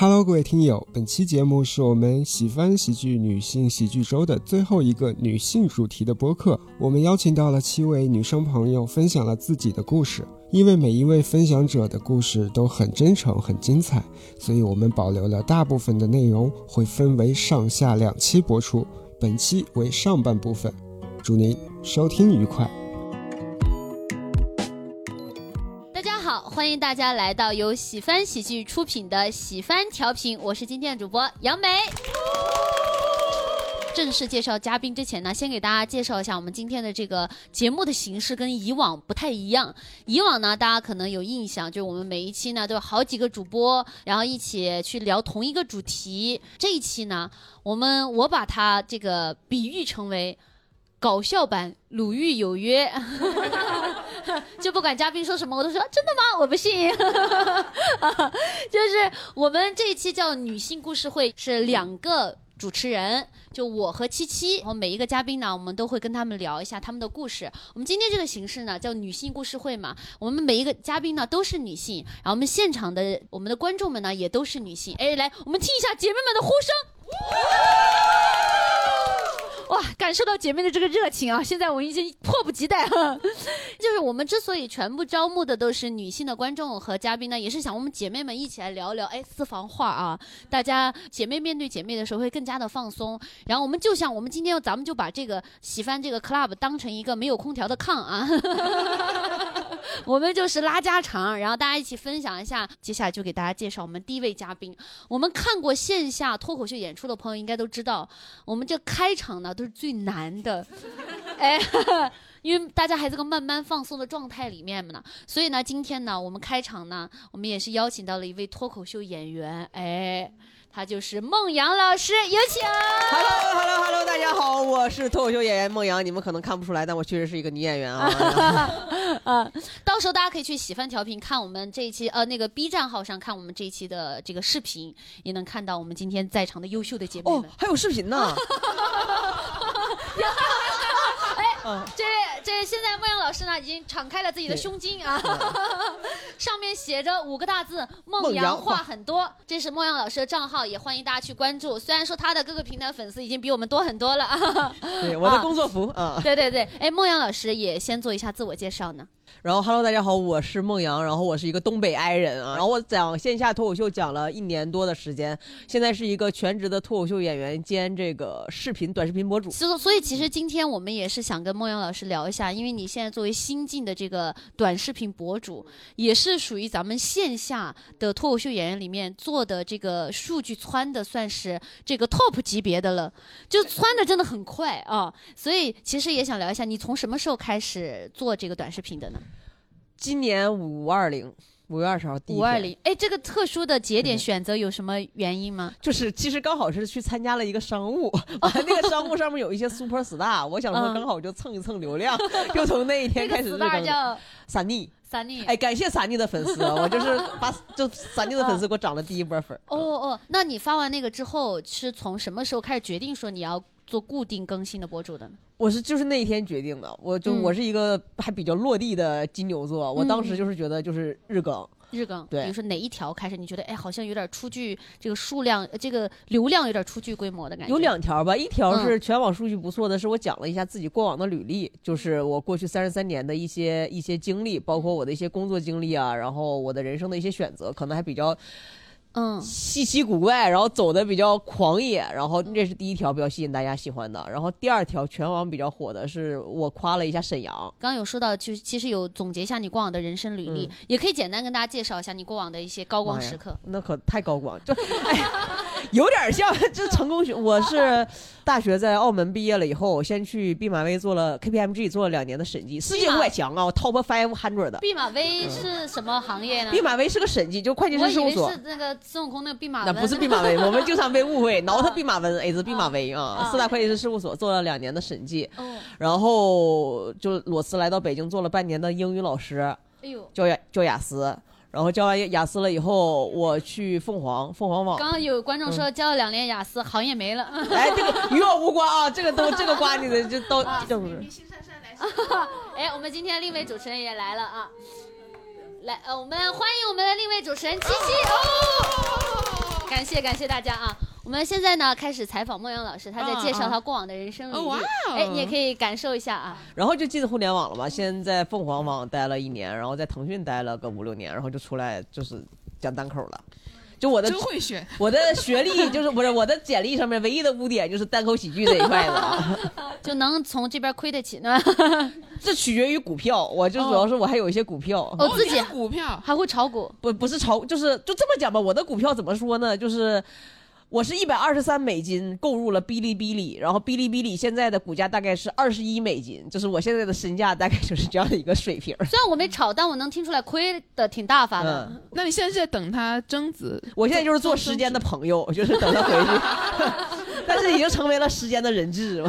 Hello，各位听友，本期节目是我们喜欢喜剧女性喜剧周的最后一个女性主题的播客。我们邀请到了七位女生朋友，分享了自己的故事。因为每一位分享者的故事都很真诚、很精彩，所以我们保留了大部分的内容，会分为上下两期播出。本期为上半部分，祝您收听愉快。欢迎大家来到由喜翻喜剧出品的喜翻调频，我是今天的主播杨梅。正式介绍嘉宾之前呢，先给大家介绍一下我们今天的这个节目的形式跟以往不太一样。以往呢，大家可能有印象，就是我们每一期呢都有好几个主播，然后一起去聊同一个主题。这一期呢，我们我把它这个比喻成为。搞笑版《鲁豫有约》，就不管嘉宾说什么，我都说真的吗？我不信。就是我们这一期叫女性故事会，是两个主持人，就我和七七，然后每一个嘉宾呢，我们都会跟他们聊一下他们的故事。我们今天这个形式呢，叫女性故事会嘛，我们每一个嘉宾呢都是女性，然后我们现场的我们的观众们呢也都是女性。哎，来，我们听一下姐妹们的呼声。哇，感受到姐妹的这个热情啊！现在我已经迫不及待了。就是我们之所以全部招募的都是女性的观众和嘉宾呢，也是想我们姐妹们一起来聊聊哎私房话啊。大家姐妹面对姐妹的时候会更加的放松。然后我们就像我们今天咱们就把这个喜欢这个 club 当成一个没有空调的炕啊，我们就是拉家常，然后大家一起分享一下。接下来就给大家介绍我们第一位嘉宾。我们看过线下脱口秀演出的朋友应该都知道，我们这开场呢。都是最难的，哎，因为大家还在个慢慢放松的状态里面嘛呢，所以呢，今天呢，我们开场呢，我们也是邀请到了一位脱口秀演员，哎。他就是孟阳老师，有请。Hello，Hello，Hello，大家好，我是脱口秀演员孟阳，你们可能看不出来，但我确实是一个女演员啊。啊，到时候大家可以去喜饭调频看我们这一期，呃，那个 B 站号上看我们这一期的这个视频，也能看到我们今天在场的优秀的姐妹们。哦，还有视频呢。哎，这这现在孟阳老师呢，已经敞开了自己的胸襟啊，上面写着五个大字“ 孟阳话很多”，这是孟阳老师的账号，也欢迎大家去关注。虽然说他的各个平台粉丝已经比我们多很多了啊。对，我的工作服啊。对对对，哎，孟阳老师也先做一下自我介绍呢。然后，Hello，大家好，我是孟阳，然后我是一个东北 I 人啊，然后我讲线下脱口秀讲了一年多的时间，现在是一个全职的脱口秀演员兼这个视频短视频博主。所以，所以其实今天我们也是想跟孟阳老师聊一下，下因为你现在作为新晋的这个短视频博主，也是属于咱们线下的脱口秀演员里面做的这个数据窜的算是这个 top 级别的了，就窜的真的很快啊。所以其实也想聊一下，你从什么时候开始做这个短视频的呢？今年五二零五月二十号第五二零，哎，这个特殊的节点选择有什么原因吗？就是其实刚好是去参加了一个商务，那个商务上面有一些 super star，我想说刚好就蹭一蹭流量，就从那一天开始。star 叫萨尼，萨尼，哎，感谢萨尼的粉丝，我就是把就萨尼的粉丝给我涨了第一波粉。哦哦，那你发完那个之后，是从什么时候开始决定说你要？做固定更新的博主的呢？我是就是那一天决定的，我就我是一个还比较落地的金牛座，我当时就是觉得就是日更，日更，对，比如说哪一条开始你觉得哎好像有点出具这个数量，这个流量有点出具规模的感觉。有两条吧，一条是全网数据不错的，是我讲了一下自己过往的履历，就是我过去三十三年的一些一些经历，包括我的一些工作经历啊，然后我的人生的一些选择，可能还比较。嗯，稀奇古怪，然后走的比较狂野，然后这是第一条比较吸引大家喜欢的。然后第二条全网比较火的是我夸了一下沈阳。刚刚有说到，就其实有总结一下你过往的人生履历，也可以简单跟大家介绍一下你过往的一些高光时刻。那可太高光，就有点像这成功学。我是 大学在澳门毕业了以后，先去毕马威做了 KPMG 做了两年的审计，世界五百强啊，Top Five Hundred 的。毕马威是什么行业呢？毕马威是个审计，就会计师事务所。是那个。孙悟空那个弼马温，那不是毕马威，我们经常被误会，挠他弼马温，哎，是弼马威啊。四大会计师事务所做了两年的审计，然后就裸辞来到北京做了半年的英语老师，哎呦，教雅教雅思，然后教完雅思了以后，我去凤凰凤凰网。刚刚有观众说教了两年雅思，行业没了。哎，这个 与我无关啊，这个都这个瓜你的就都就是。哎，我们今天另一位主持人也来了啊。来，呃，我们欢迎我们的另一位主持人七七哦，感谢感谢大家啊！我们现在呢开始采访孟阳老师，他在介绍他过往的人生履历。哎，你也可以感受一下啊。然后就进互联网了嘛，先在凤凰网待了一年，然后在腾讯待了个五六年，然后就出来就是讲单口了。就我的真会选，我的学历就是 不是我的简历上面唯一的污点就是单口喜剧这一块子，就能从这边亏得起呢。这取决于股票，我就主要是我还有一些股票，哦自己股票还会炒股，不不是炒，就是就这么讲吧，我的股票怎么说呢？就是。我是一百二十三美金购入了哔哩哔哩，然后哔哩哔哩现在的股价大概是二十一美金，就是我现在的身价大概就是这样的一个水平。虽然我没炒，但我能听出来亏的挺大发的。那你现在是在等它增值？我现在就是做时间的朋友，就是等它回去，但是已经成为了时间的人质。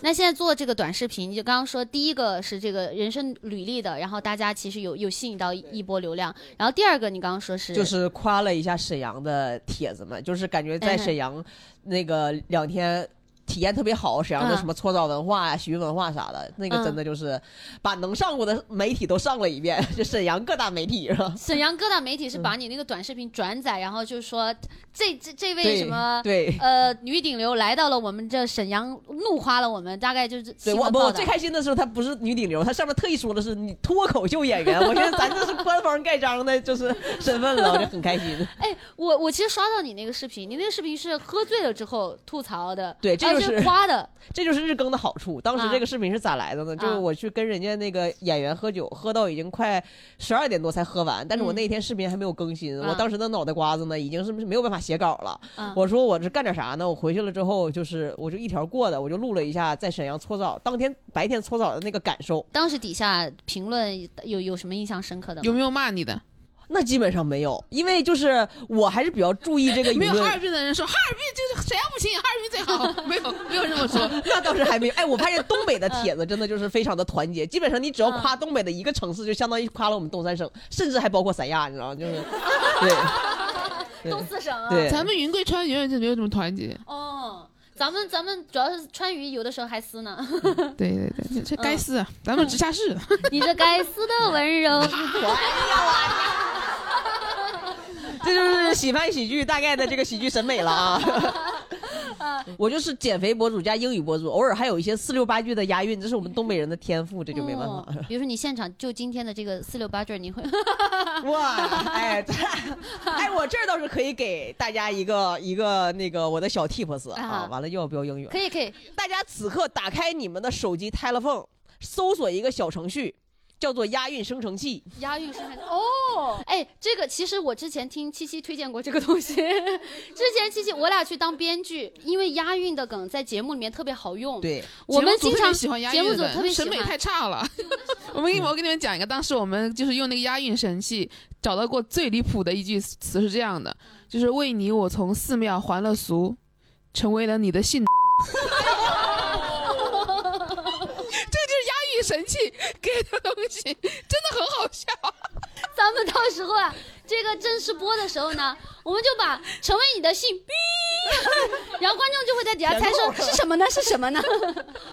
那现在做这个短视频，就刚刚说第一个是这个人生履历的，然后大家其实有有吸引到一波流量，然后第二个你刚刚说是就是夸了一下沈阳的帖子们，就是感觉在沈阳那个两天。体验特别好，沈阳的什么搓澡文化呀、洗浴文化啥的，那个真的就是把能上过的媒体都上了一遍，就沈阳各大媒体是吧？沈阳各大媒体是把你那个短视频转载，然后就是说这这这位什么对。呃女顶流来到了我们这沈阳，怒夸了我们，大概就是对我不最开心的时候，她不是女顶流，她上面特意说的是你脱口秀演员，我觉得咱这是官方盖章的，就是身份了，我就很开心。哎，我我其实刷到你那个视频，你那个视频是喝醉了之后吐槽的，对，这个。是 夸的，这就是日更的好处。当时这个视频是咋来的呢？就是我去跟人家那个演员喝酒，喝到已经快十二点多才喝完。但是我那天视频还没有更新，我当时的脑袋瓜子呢，已经是没有办法写稿了。我说我是干点啥呢？我回去了之后，就是我就一条过的，我就录了一下在沈阳搓澡当天白天搓澡的那个感受。当时底下评论有有什么印象深刻的？有没有骂你的？那基本上没有，因为就是我还是比较注意这个。没有哈尔滨的人说哈尔滨就是沈阳不行，哈尔滨最好。没有，没有这么说。那倒是还没有。哎，我发现东北的帖子真的就是非常的团结，基本上你只要夸东北的一个城市，就相当于夸了我们东三省，甚至还包括三亚，你知道吗？就是，对，东四省啊。对，咱们云贵川永远就没有这么团结。哦，咱们咱们主要是川渝有的时候还撕呢。对对对，这该撕，咱们直辖市。你这该死的温柔。这就是喜欢喜剧大概的这个喜剧审美了啊！我就是减肥博主加英语博主，偶尔还有一些四六八句的押韵，这是我们东北人的天赋，这就没办法。比如说你现场就今天的这个四六八句，你会哇？哎，哎，我这儿倒是可以给大家一个一个那个我的小 tips 啊！完了又要标英语，可以可以。大家此刻打开你们的手机 telephone，搜索一个小程序。叫做押韵生成器，押韵生成哦，哎，这个其实我之前听七七推荐过这个东西。之前七七我俩去当编剧，因为押韵的梗在节目里面特别好用。对，我们经常喜欢押韵节目组特别审美太差了。我们我给你们讲一个，当时我们就是用那个押韵神器，找到过最离谱的一句词是这样的，就是为你我从寺庙还了俗，成为了你的信。神器给的东西真的很好笑，咱们到时候啊，这个正式播的时候呢，我们就把成为你的信逼，然后观众就会在底下猜说 是什么呢？是什么呢？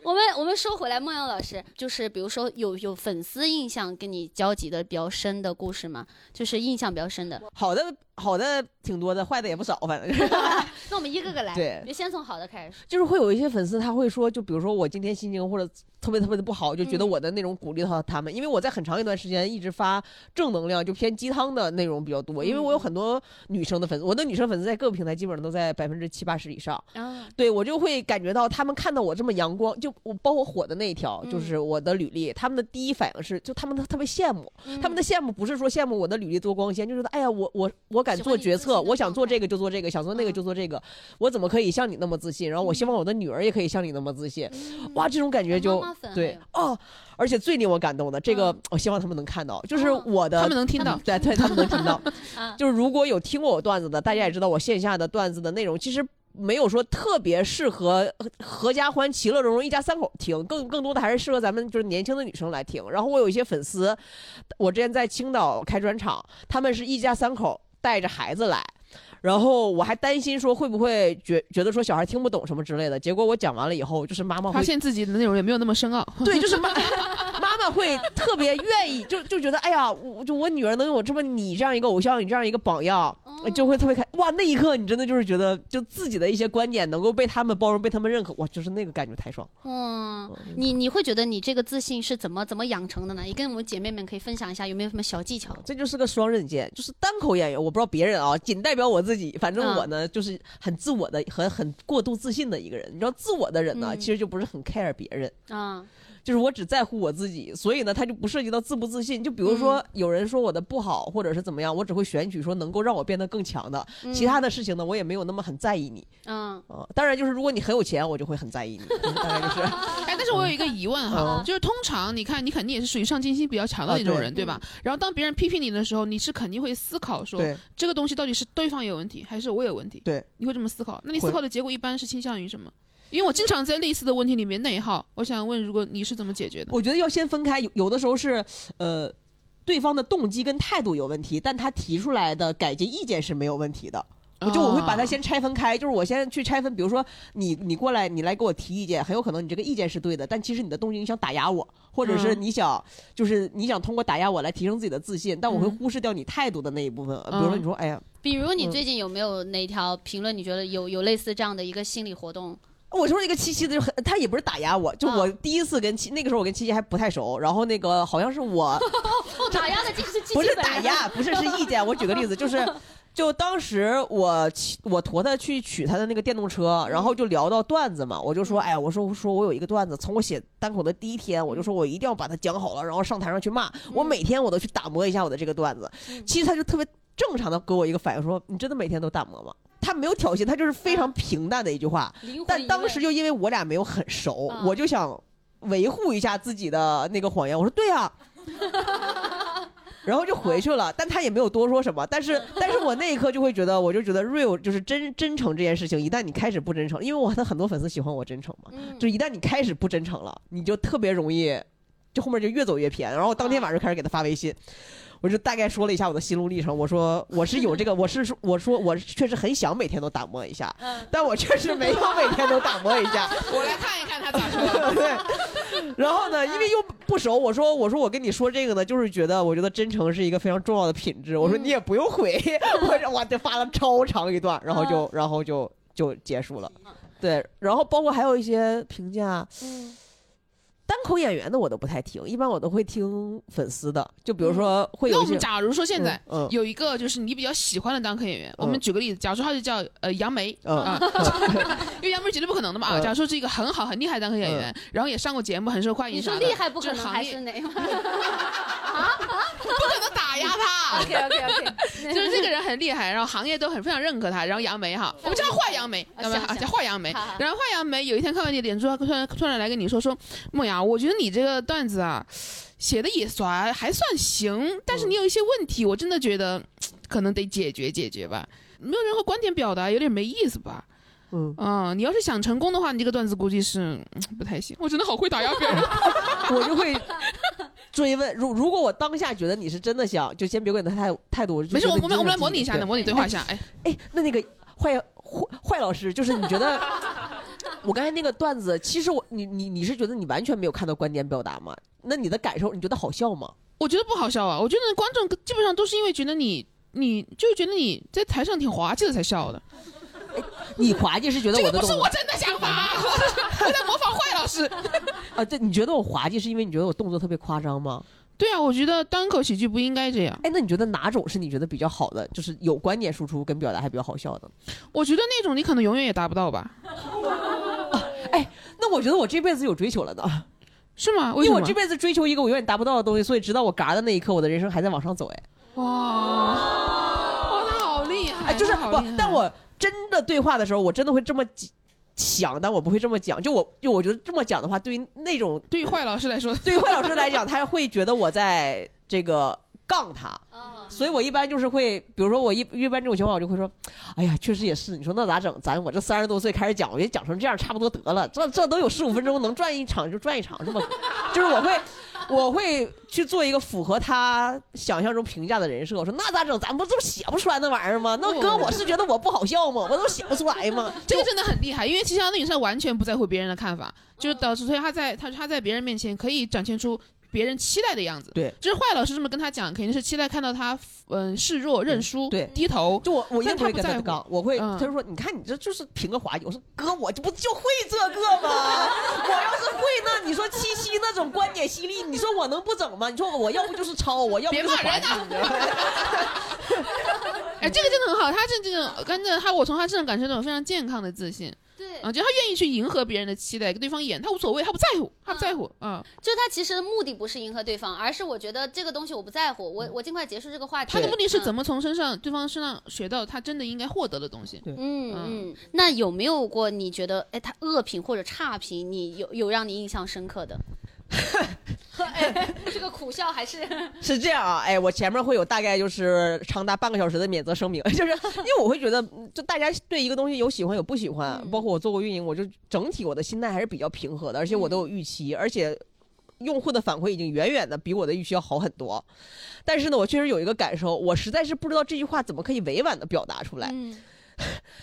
我们我们说回来，梦瑶老师，就是比如说有有粉丝印象跟你交集的比较深的故事吗？就是印象比较深的，好的。好的挺多的，坏的也不少，反正。那我们一个个来，对，别先从好的开始。就是会有一些粉丝，他会说，就比如说我今天心情或者特别特别的不好，就觉得我的内容鼓励到他们，因为我在很长一段时间一直发正能量，就偏鸡汤的内容比较多，因为我有很多女生的粉丝，我的女生粉丝在各个平台基本上都在百分之七八十以上。啊，对我就会感觉到他们看到我这么阳光，就我包括火的那一条，就是我的履历，他们的第一反应是，就他们特别羡慕，他们的羡慕不是说羡慕我的履历多光鲜，就是哎呀，我我我。敢做决策，我想做这个就做这个，想做那个就做这个，我怎么可以像你那么自信？然后我希望我的女儿也可以像你那么自信。哇，这种感觉就对哦。而且最令我感动的这个，我希望他们能看到，就是我的，他们能听到，对对，他们能听到。就是如果有听过我段子的，大家也知道我线下的段子的内容，其实没有说特别适合合家欢、其乐融融一家三口听，更更多的还是适合咱们就是年轻的女生来听。然后我有一些粉丝，我之前在青岛开专场，他们是一家三口。带着孩子来，然后我还担心说会不会觉觉得说小孩听不懂什么之类的。结果我讲完了以后，就是妈妈发现自己的内容也没有那么深奥。对，就是妈 妈妈妈会特别愿意，就就觉得哎呀，我就我女儿能有这么你这样一个偶像，你这样一个榜样，就会特别开哇！那一刻你真的就是觉得，就自己的一些观点能够被他们包容，被他们认可，哇，就是那个感觉太爽。嗯，你你会觉得你这个自信是怎么怎么养成的呢？也跟我们姐妹们可以分享一下，有没有什么小技巧？这就是个双刃剑，就是单口演员，我不知道别人啊，仅代表我自己。反正我呢，就是很自我的很很过度自信的一个人。你知道，自我的人呢，其实就不是很 care 别人啊。就是我只在乎我自己，所以呢，他就不涉及到自不自信。就比如说有人说我的不好，或者是怎么样，我只会选取说能够让我变得更强的。其他的事情呢，我也没有那么很在意你。嗯，当然就是如果你很有钱，我就会很在意你。大概就是。哎，但是我有一个疑问哈，就是通常你看，你肯定也是属于上进心比较强的那种人，对吧？然后当别人批评你的时候，你是肯定会思考说，这个东西到底是对方有问题，还是我有问题？对，你会这么思考。那你思考的结果一般是倾向于什么？因为我经常在类似的问题里面内耗，我想问，如果你是怎么解决的？我觉得要先分开，有有的时候是，呃，对方的动机跟态度有问题，但他提出来的改进意见是没有问题的。我就我会把它先拆分开，就是我先去拆分，比如说你你过来，你来给我提意见，很有可能你这个意见是对的，但其实你的动机你想打压我，或者是你想就是你想通过打压我来提升自己的自信，但我会忽视掉你态度的那一部分。比如说你说，哎呀，比如你最近有没有哪条评论，你觉得有有类似这样的一个心理活动？我说一个七七的，就很，他也不是打压我，就我第一次跟七，那个时候我跟七七还不太熟，然后那个好像是我 打压的就是七七，不是打压，不是是意见。我举个例子，就是 就当时我我驮他去取他的那个电动车，然后就聊到段子嘛，我就说，哎，我说说我有一个段子，从我写单口的第一天，我就说我一定要把它讲好了，然后上台上去骂，我每天我都去打磨一下我的这个段子。其实他就特别正常的给我一个反应，说你真的每天都打磨吗？他没有挑衅，他就是非常平淡的一句话。但当时就因为我俩没有很熟，我就想维护一下自己的那个谎言。我说对啊，然后就回去了。但他也没有多说什么。但是，但是我那一刻就会觉得，我就觉得 real 就是真真诚这件事情，一旦你开始不真诚，因为我的很多粉丝喜欢我真诚嘛，就一旦你开始不真诚了，你就特别容易，就后面就越走越偏。然后当天晚上就开始给他发微信。我就大概说了一下我的心路历程。我说我是有这个，我是说我说我确实很想每天都打磨一下，但我确实没有每天都打磨一下。我来看一看他咋说。对，然后呢，因为又不熟，我说我说我跟你说这个呢，就是觉得我觉得真诚是一个非常重要的品质。我说你也不用回，我我就发了超长一段，然后就然后就就结束了。对，然后包括还有一些评价。单口演员的我都不太听，一般我都会听粉丝的。就比如说会有。那我们假如说现在有一个就是你比较喜欢的单口演员，我们举个例子，假如说他就叫呃杨梅啊，因为杨梅绝对不可能的嘛。假如说是一个很好很厉害的单口演员，然后也上过节目，很受欢迎。你说厉害不可能还是哪？啊？不可能打压他。OK OK OK，就是这个人很厉害，然后行业都很非常认可他。然后杨梅哈，我们叫坏杨梅，叫坏杨梅。然后坏杨梅有一天看完你脸之后，突然突然来跟你说说，梦瑶，我觉得你这个段子啊，写的也算还算行，但是你有一些问题，我真的觉得可能得解决解决吧。没有任何观点表达，有点没意思吧？嗯啊，你要是想成功的话，你这个段子估计是不太行。我真的好会打压别人，我就会。追问，如如果我当下觉得你是真的想，就先别管他态态度。没事，我们我们来模拟一下，模拟对话一下。哎哎，那那个坏坏坏老师，就是你觉得 我刚才那个段子，其实我你你你是觉得你完全没有看到观点表达吗？那你的感受，你觉得好笑吗？我觉得不好笑啊！我觉得观众基本上都是因为觉得你你就是觉得你在台上挺滑稽的才笑的。你滑稽是觉得我的不是我真的想法，我在模仿坏老师。啊，这你觉得我滑稽是因为你觉得我动作特别夸张吗？对啊，我觉得单口喜剧不应该这样。哎，那你觉得哪种是你觉得比较好的，就是有观点输出跟表达还比较好笑的？我觉得那种你可能永远也达不到吧。哎，那我觉得我这辈子有追求了呢。是吗？因为我这辈子追求一个我永远达不到的东西，所以直到我嘎的那一刻，我的人生还在往上走。哎，哇，哇，他好厉害！哎，就是不，但我真的对话的时候，我真的会这么。想，但我不会这么讲。就我，就我觉得这么讲的话，对于那种对于坏老师来说，对于坏老师来讲，他会觉得我在这个杠他。所以我一般就是会，比如说我一一般这种情况，我就会说，哎呀，确实也是。你说那咋整？咱我这三十多岁开始讲，我觉得讲成这样差不多得了。这这都有十五分钟，能转一场就转一场，是吧就是我会。我会去做一个符合他想象中评价的人设。我说那咋整？咱不就写不出来那玩意儿吗？那哥，我是觉得我不好笑吗？我都写不出来吗？这个真的很厉害，因为其实那女生完全不在乎别人的看法，就是导致所以他在他他在别人面前可以展现出。别人期待的样子。对，就是坏老师这么跟他讲，肯定是期待看到他嗯示弱、认输、对低头。就我我一定不会跟他杠，我会他就说你看你这就是凭个滑稽。我说哥，我这不就会这个吗？我要是会那你说七夕那种观点犀利，你说我能不整吗？你说我要不就是抄，我要不就是滑稽。哎，这个真的很好，他这这种跟着他，我从他身上感受到非常健康的自信。对，啊，就他愿意去迎合别人的期待，跟对方演，他无所谓，他不在乎，他不在乎，啊，就他其实的目的不是迎合对方，而是我觉得这个东西我不在乎，我我尽快结束这个话题。他的目的是怎么从身上对方身上学到他真的应该获得的东西。嗯嗯。那有没有过你觉得哎他恶评或者差评，你有有让你印象深刻的？这个苦笑还是 是这样啊？哎，我前面会有大概就是长达半个小时的免责声明，就是因为我会觉得，就大家对一个东西有喜欢有不喜欢，包括我做过运营，我就整体我的心态还是比较平和的，而且我都有预期，而且用户的反馈已经远远的比我的预期要好很多。但是呢，我确实有一个感受，我实在是不知道这句话怎么可以委婉的表达出来。嗯，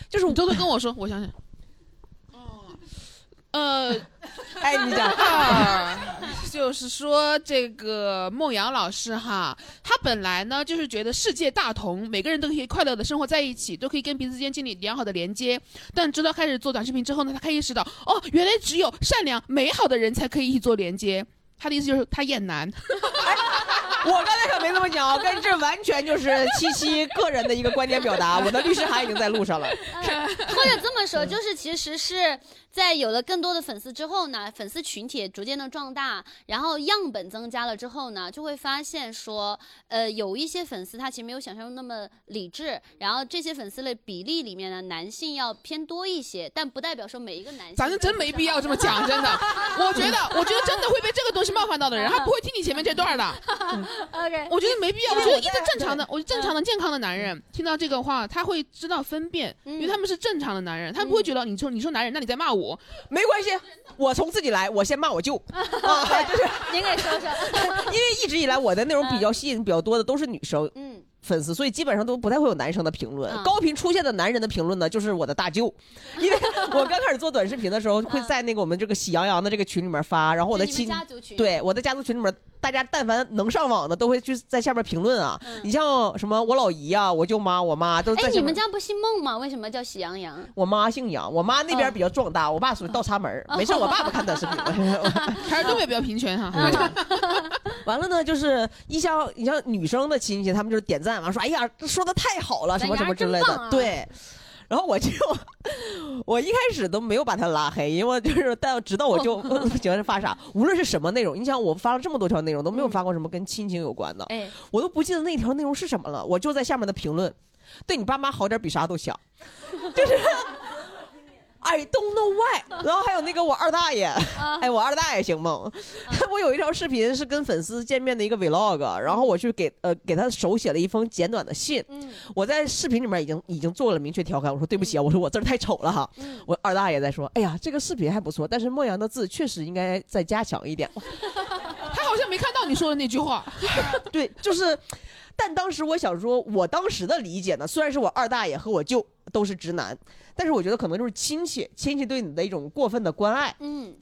就是你偷偷跟我说，我想想。呃，哎，你讲啊，就是说这个孟阳老师哈，他本来呢就是觉得世界大同，每个人都可以快乐的生活在一起，都可以跟彼此之间建立良好的连接。但直到开始做短视频之后呢，他开意识到，哦，原来只有善良美好的人才可以一起做连接。他的意思就是他厌男。我刚才可没这么讲，跟这完全就是七七个人的一个观点表达。我的律师函已经在路上了。或者这么说，就是其实是。在有了更多的粉丝之后呢，粉丝群体逐渐的壮大，然后样本增加了之后呢，就会发现说，呃，有一些粉丝他其实没有想象中那么理智，然后这些粉丝的比例里面呢，男性要偏多一些，但不代表说每一个男性。反正真没必要这么讲，真的，我觉得，我觉得真的会被这个东西冒犯到的人，他不会听你前面这段的。OK，我觉得没必要，我觉得一个正常的，我正常的健康的男人听到这个话，他会知道分辨，因为他们是正常的男人，他不会觉得你说你说男人，那你在骂我。我没关系，我从自己来，我先骂我舅 啊，就是您给说说，因为一直以来我的内容比较吸引比较多的都是女生，嗯。粉丝，所以基本上都不太会有男生的评论。高频出现的男人的评论呢，就是我的大舅，因为我刚开始做短视频的时候，会在那个我们这个喜羊羊的这个群里面发，然后我的亲，对我的家族群里面，大家但凡能上网的，都会去在下面评论啊。你像什么我老姨啊，我舅妈、我妈都在。哎，你们家不姓孟吗？为什么叫喜羊羊？我妈姓杨，我妈那边比较壮大，我爸属于倒插门。没事，我爸不看短视频。还是东北比较平权哈。完了呢，就是一像你像女生的亲戚，他们就是点赞。完说，哎呀，这说的太好了，什么什么之类的，对。然后我就，我一开始都没有把他拉黑，因为就是，但直到我就 喜欢发啥，无论是什么内容，你想我发了这么多条内容，都没有发过什么跟亲情有关的，哎，我都不记得那条内容是什么了，我就在下面的评论，对你爸妈好点比啥都强，就是。I don't know why，然后还有那个我二大爷，哎，我二大爷行吗？我有一条视频是跟粉丝见面的一个 vlog，然后我去给呃给他手写了一封简短的信。我在视频里面已经已经做了明确调侃，我说对不起啊，我说我字太丑了哈。我二大爷在说，哎呀，这个视频还不错，但是莫阳的字确实应该再加强一点。他好像没看到你说的那句话。对，就是。但当时我想说，我当时的理解呢，虽然是我二大爷和我舅都是直男，但是我觉得可能就是亲戚，亲戚对你的一种过分的关爱。嗯，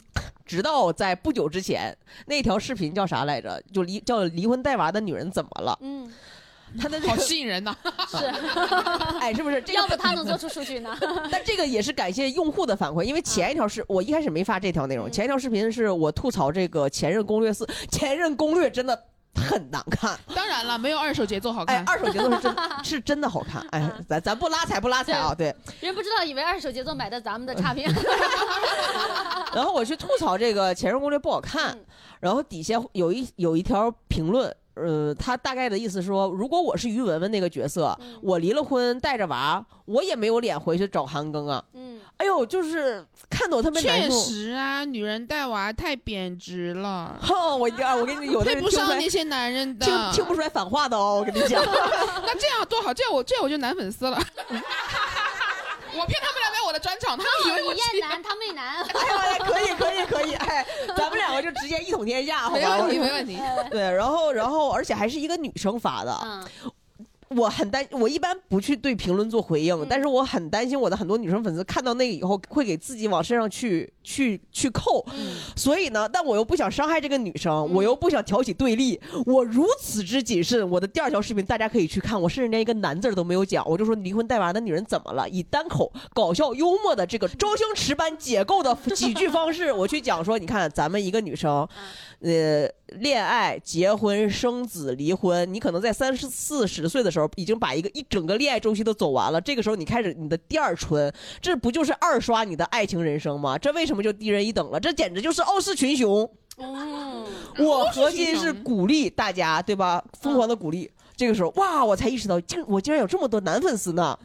直到在不久之前，那条视频叫啥来着？就离叫离婚带娃的女人怎么了？嗯，他的好吸引人呐。是，哎，是不是？这要不他能做出数据呢？但这个也是感谢用户的反馈，因为前一条是我一开始没发这条内容，前一条视频是我吐槽这个《前任攻略四》，《前任攻略》真的。很难看，当然了，没有二手节奏好看。哎，二手节奏是真，是真的好看。哎，咱咱不拉踩不拉踩啊，对。人不知道，以为二手节奏买的咱们的差评。然后我去吐槽这个《前任攻略》不好看，然后底下有一有一条评论。呃，他大概的意思说，如果我是于文文那个角色，我离了婚带着娃，我也没有脸回去找韩庚啊。嗯，哎呦，就是看得我特别难受。确实啊，女人带娃太贬值了。哼，我啊，我跟你 有的人配不上那些男人的，听听不出来反话的哦。我跟你讲，那这样多好，这样我这样我就男粉丝了。我骗他们来买我的专场，他们以为我艳男，他媚男。哎，可以可以可以，哎，咱们两个就直接一统天下，好吧？没问题没问题。对，然后然后而且还是一个女生发的。我很担，我一般不去对评论做回应，但是我很担心我的很多女生粉丝看到那个以后会给自己往身上去去去扣，所以呢，但我又不想伤害这个女生，我又不想挑起对立，我如此之谨慎。我的第二条视频大家可以去看，我甚至连一个男字都没有讲，我就说离婚带娃的女人怎么了，以单口搞笑幽默的这个周星驰般解构的喜剧方式，我去讲说，你看咱们一个女生。呃，恋爱、结婚、生子、离婚，你可能在三十四十岁的时候，已经把一个一整个恋爱周期都走完了。这个时候，你开始你的第二春，这不就是二刷你的爱情人生吗？这为什么就低人一等了？这简直就是傲视群雄。哦，我核心是鼓励大家，对吧？疯狂的鼓励。这个时候，哇，我才意识到，竟我竟然有这么多男粉丝呢，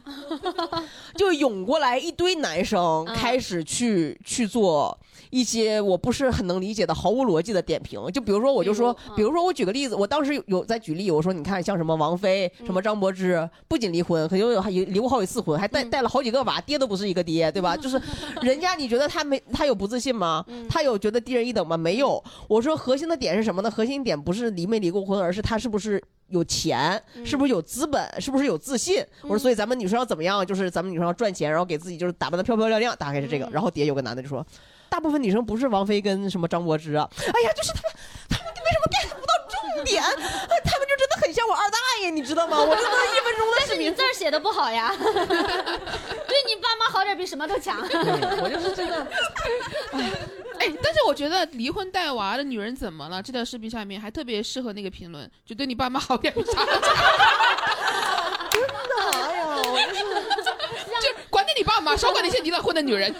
就涌过来一堆男生，开始去去做。一些我不是很能理解的毫无逻辑的点评，就比如说，我就说，比如说，我举个例子，我当时有有在举例，我说，你看，像什么王菲、什么张柏芝，不仅离婚，可能还离过好几次婚，还带带了好几个娃，爹都不是一个爹，对吧？就是人家，你觉得他没他有不自信吗？他有觉得低人一等吗？没有。我说核心的点是什么呢？核心点不是离没离过婚，而是他是不是有钱，是不是有资本，是不是有自信？我说，所以咱们女生要怎么样？就是咱们女生要赚钱，然后给自己就是打扮的漂漂亮亮，大概是这个。然后底下有个男的就说。大部分女生不是王菲跟什么张柏芝啊，哎呀，就是他们，他们为什么 get 不到重点？他们就真的很像我二大爷，你知道吗？我真的一分钟的但是你字儿写的不好呀，对 好点比什么都强。我就是真的，哎，但是我觉得离婚带娃的女人怎么了？这条视频下面还特别适合那个评论，就对你爸妈好点比啥都强。真的，哎呀，我就是就管你你爸妈，少管那些离了婚的女人。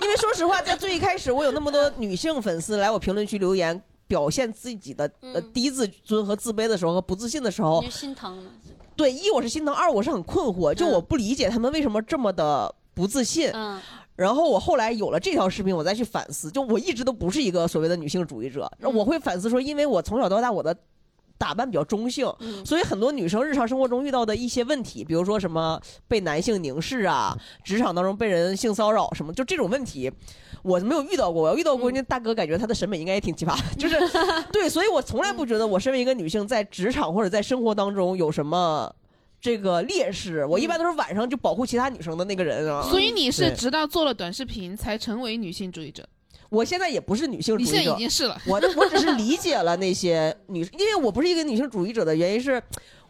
因为说实话，在最一开始，我有那么多女性粉丝来我评论区留言，表现自己的呃低自尊和自卑的时候和不自信的时候，心疼对，一我是心疼，二我是很困惑，就我不理解他们为什么这么的不自信。嗯。然后我后来有了这条视频，我再去反思，就我一直都不是一个所谓的女性主义者，我会反思说，因为我从小到大我的。打扮比较中性，所以很多女生日常生活中遇到的一些问题，比如说什么被男性凝视啊，职场当中被人性骚扰什么，就这种问题，我没有遇到过。我要遇到过，那大哥感觉他的审美应该也挺奇葩，就是对，所以我从来不觉得我身为一个女性在职场或者在生活当中有什么这个劣势。我一般都是晚上就保护其他女生的那个人啊。所以你是直到做了短视频才成为女性主义者。我现在也不是女性主义者，你现在已经是了。我我只是理解了那些女，因为我不是一个女性主义者的原因是，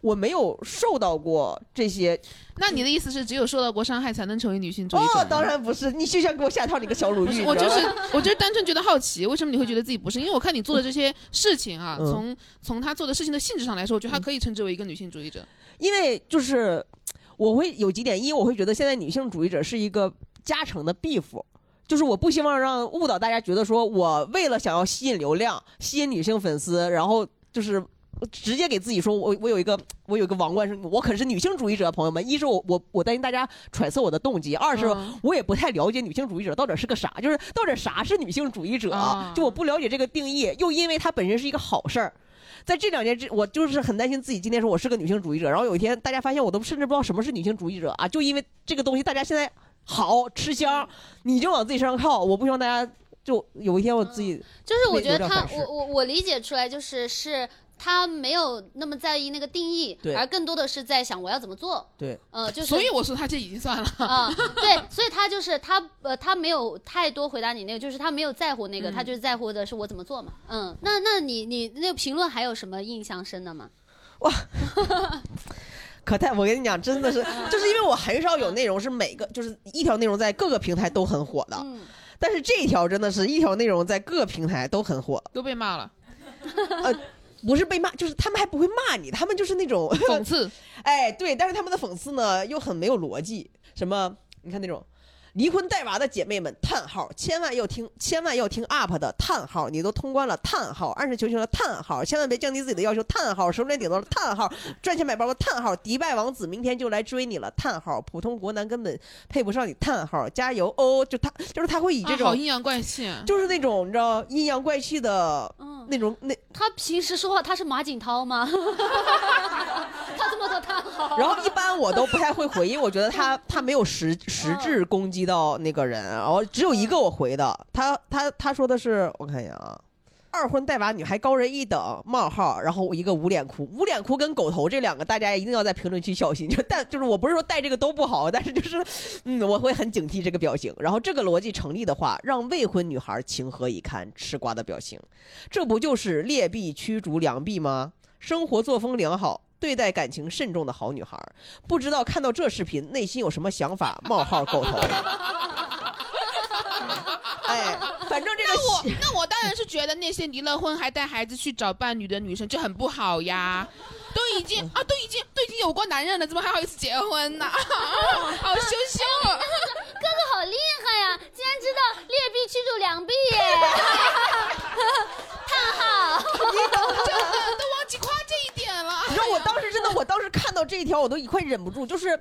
我没有受到过这些。那你的意思是，只有受到过伤害才能成为女性主义者？哦，当然不是，你就像给我下套你个小鲁豫。我就是，我就是单纯觉得好奇，为什么你会觉得自己不是？因为我看你做的这些事情啊，从从他做的事情的性质上来说，我觉得他可以称之为一个女性主义者。因为就是我会有几点，一我会觉得现在女性主义者是一个加成的 beef。就是我不希望让误导大家觉得说我为了想要吸引流量、吸引女性粉丝，然后就是直接给自己说我我有一个我有一个王冠，是我可是女性主义者。朋友们，一是我我我担心大家揣测我的动机，二是我也不太了解女性主义者到底是个啥，就是到底啥是女性主义者，就我不了解这个定义，又因为它本身是一个好事儿，在这两年之，我就是很担心自己今天说我是个女性主义者，然后有一天大家发现我都甚至不知道什么是女性主义者啊，就因为这个东西，大家现在。好吃香，你就往自己身上靠。我不希望大家就有一天我自己就是我觉得他，我我我理解出来就是是他没有那么在意那个定义，而更多的是在想我要怎么做。对，呃，就是所以我说他这已经算了啊。对，所以他就是他呃他没有太多回答你那个，就是他没有在乎那个，他就是在乎的是我怎么做嘛。嗯，那那你你那个评论还有什么印象深的吗？哇。可太，我跟你讲，真的是，就是因为我很少有内容是每个就是一条内容在各个平台都很火的，但是这一条真的是一条内容在各个平台都很火，都被骂了。呃，不是被骂，就是他们还不会骂你，他们就是那种讽刺。哎，对，但是他们的讽刺呢又很没有逻辑，什么？你看那种。离婚带娃的姐妹们，叹号，千万要听，千万要听 UP 的叹号，你都通关了，叹号，暗示求情了，叹号，千万别降低自己的要求，叹号，手链顶到了，叹号，赚钱买包的叹号，迪拜王子明天就来追你了，叹号，普通国男根本配不上你，叹号，加油哦，就他，就是他会以这种阴阳怪气，就是那种你知道阴阳怪气的，那种那他平时说话他是马景涛吗？他这么多叹号，然后一般我都不太会回，因为我觉得他 他没有实实质攻击。到那个人，然后只有一个我回的，他他他说的是，我看一下啊，二婚带娃女孩高人一等冒号，然后一个捂脸哭，捂脸哭跟狗头这两个大家一定要在评论区小心。就 但就是我不是说带这个都不好，但是就是嗯我会很警惕这个表情。然后这个逻辑成立的话，让未婚女孩情何以堪？吃瓜的表情，这不就是劣币驱逐良币吗？生活作风良好。对待感情慎重的好女孩，不知道看到这视频内心有什么想法？冒号狗头。哎，反正这个我那我当然是觉得那些离了婚还带孩子去找伴侣的女生就很不好呀。都已经啊，都已经都已经有过男人了，怎么还好意思结婚呢？好羞羞啊！哥哥好厉害呀，竟然知道劣币驱逐良币耶！叹号！了。你知道我当时真的，我当时看到这一条，我都一快忍不住，就是。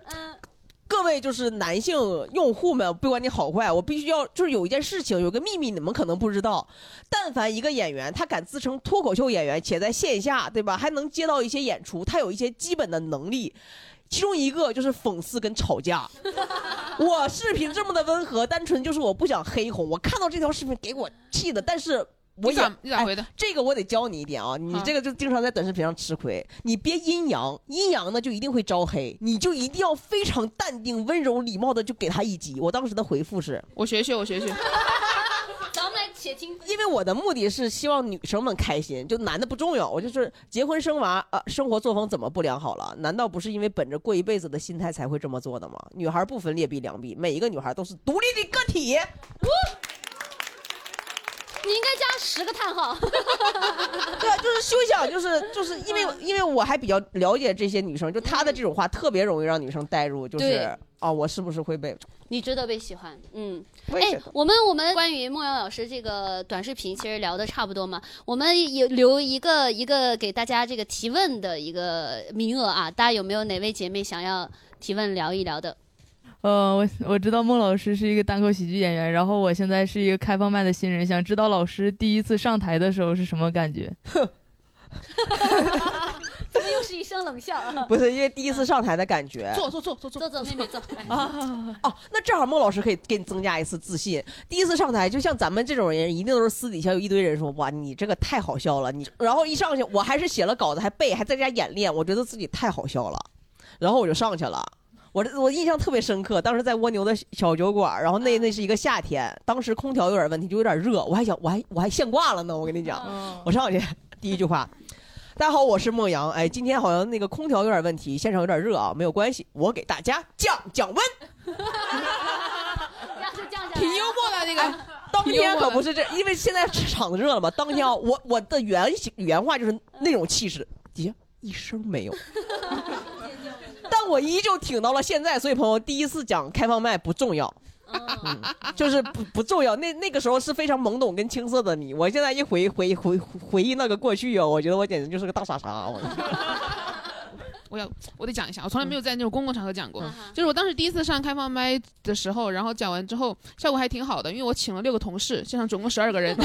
各位就是男性用户们，不管你好坏，我必须要就是有一件事情，有个秘密，你们可能不知道。但凡一个演员，他敢自称脱口秀演员，且在线下，对吧，还能接到一些演出，他有一些基本的能力。其中一个就是讽刺跟吵架。我视频这么的温和，单纯就是我不想黑红。我看到这条视频给我气的，但是。我咋你咋回的？这个我得教你一点啊！你这个就经常在短视频上吃亏。你别阴阳，阴阳呢就一定会招黑。你就一定要非常淡定、温柔、礼貌的就给他一击。我当时的回复是：我学学，我学学。咱们来且听。因为我的目的是希望女生们开心，就男的不重要。我就是结婚生娃啊，生活作风怎么不良好了？难道不是因为本着过一辈子的心态才会这么做的吗？女孩不分劣币良币，每一个女孩都是独立的个体。你应该加十个叹号。对啊，就是休想，就是就是因为因为我还比较了解这些女生，就她的这种话特别容易让女生代入，就是啊，我是不是会被？你值得被喜欢，嗯。哎，我们我们关于梦瑶老师这个短视频其实聊的差不多嘛，我们有留一个一个给大家这个提问的一个名额啊，大家有没有哪位姐妹想要提问聊一聊的？呃，我我知道孟老师是一个单口喜剧演员，然后我现在是一个开放麦的新人，想知道老师第一次上台的时候是什么感觉？怎么又是一声冷笑？不是，因为第一次上台的感觉。坐坐坐坐坐坐，妹妹坐。哦，那正好孟老师可以给你增加一次自信。第一次上台，就像咱们这种人，一定都是私底下有一堆人说：“哇，你这个太好笑了。”你然后一上去，我还是写了稿子，还背，还在家演练，我觉得自己太好笑了，然后我就上去了。我这我印象特别深刻，当时在蜗牛的小酒馆，然后那那是一个夏天，当时空调有点问题，就有点热，我还想我还我还现挂了呢，我跟你讲，我上去第一句话，大家好，我是孟阳，哎，今天好像那个空调有点问题，现场有点热啊，没有关系，我给大家降降温，挺幽默的那个，当天可不是这，因为现在场子热了嘛，当天啊我我的原原话就是那种气势，底下一声没有。但我依旧挺到了现在，所以朋友第一次讲开放麦不重要，嗯，就是不不重要。那那个时候是非常懵懂跟青涩的你，我现在一回回回回忆那个过去哦，我觉得我简直就是个大傻傻。我我要我得讲一下，我从来没有在那种公共场合讲过，就是我当时第一次上开放麦的时候，然后讲完之后效果还挺好的，因为我请了六个同事，现场总共十二个人。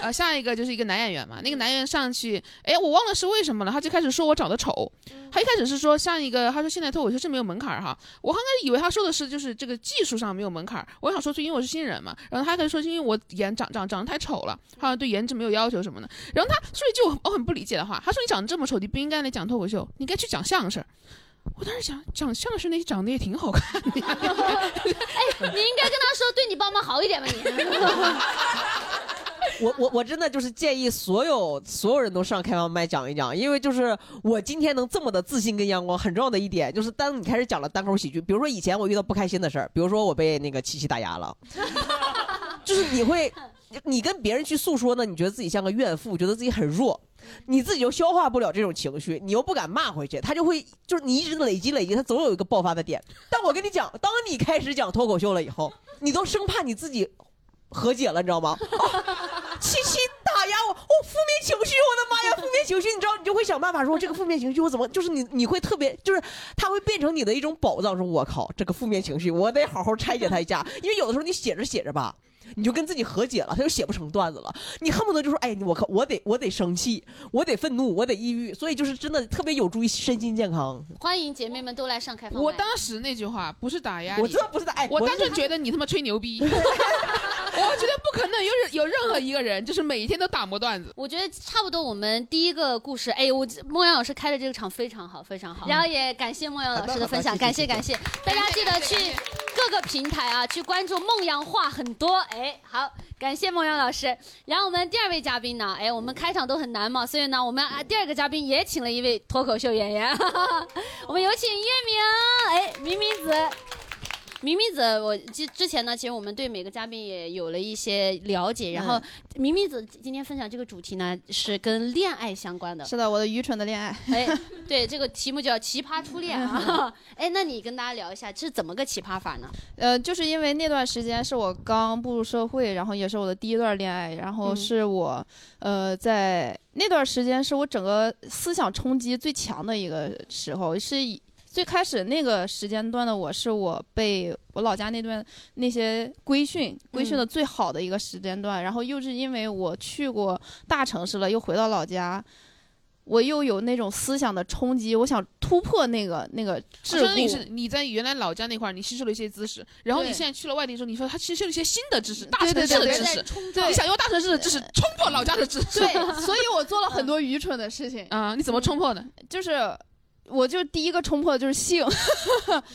呃，下一个就是一个男演员嘛，那个男演员上去，哎，我忘了是为什么了，他就开始说我长得丑，他一开始是说像一个，他说现在脱口秀是没有门槛哈，我刚开始以为他说的是就是这个技术上没有门槛，我想说是因为我是新人嘛，然后他开始说是因为我颜长长长得太丑了，好像对颜值没有要求什么的，然后他说一句我很不理解的话，他说你长得这么丑，你不应该来讲脱口秀，你该去讲相声。我当时想讲相声那些长得也挺好看的，哎，你应该跟他说对你爸妈好一点吧你。我我我真的就是建议所有所有人都上开放麦讲一讲，因为就是我今天能这么的自信跟阳光，很重要的一点就是，当你开始讲了单口喜剧，比如说以前我遇到不开心的事儿，比如说我被那个七七打压了，就是你会，你跟别人去诉说呢，你觉得自己像个怨妇，觉得自己很弱，你自己又消化不了这种情绪，你又不敢骂回去，他就会就是你一直累积累积，他总有一个爆发的点。但我跟你讲，当你开始讲脱口秀了以后，你都生怕你自己。和解了，你知道吗？我，哦，负面情绪，我的妈呀，负面情绪，你知道，你就会想办法说这个负面情绪我怎么，就是你你会特别，就是它会变成你的一种宝藏，说我靠，这个负面情绪我得好好拆解它一下，因为有的时候你写着写着吧。你就跟自己和解了，他就写不成段子了。你恨不得就说：“哎，我靠，我得我得生气，我得愤怒，我得抑郁。”所以就是真的特别有助于身心健康。欢迎姐妹们都来上开放。我当时那句话不是打压你，我知道不是打，哎，我单纯觉得你他妈吹牛逼。我我觉得不可能有有任何一个人就是每一天都打磨段子。我觉得差不多，我们第一个故事，哎，我孟阳老师开的这个场非常好，非常好。然后也感谢孟阳老师的分享，感谢感谢，大家记得去各个平台啊，去关注梦阳话很多。哎，好，感谢孟阳老师。然后我们第二位嘉宾呢，哎，我们开场都很难嘛，所以呢，我们啊第二个嘉宾也请了一位脱口秀演员，我们有请叶明，哎，明明子。明明子，我之之前呢，其实我们对每个嘉宾也有了一些了解。然后，明明子今天分享这个主题呢，是跟恋爱相关的。是的，我的愚蠢的恋爱。哎，对，这个题目叫“奇葩初恋”啊。哎，那你跟大家聊一下，这是怎么个奇葩法呢？呃，就是因为那段时间是我刚步入社会，然后也是我的第一段恋爱，然后是我，呃，在那段时间是我整个思想冲击最强的一个时候，是以。最开始那个时间段的我是我被我老家那段那些规训规训的最好的一个时间段，然后又是因为我去过大城市了，又回到老家，我又有那种思想的冲击，我想突破那个那个桎梏。你是你在原来老家那块儿，你吸收了一些知识，然后你现在去了外地之后，你说他吸收了一些新的知识，大城市的知识，你想用大城市的知识冲破老家的知识。对，所以我做了很多愚蠢的事情啊！你怎么冲破的？就是。我就第一个冲破的就是性，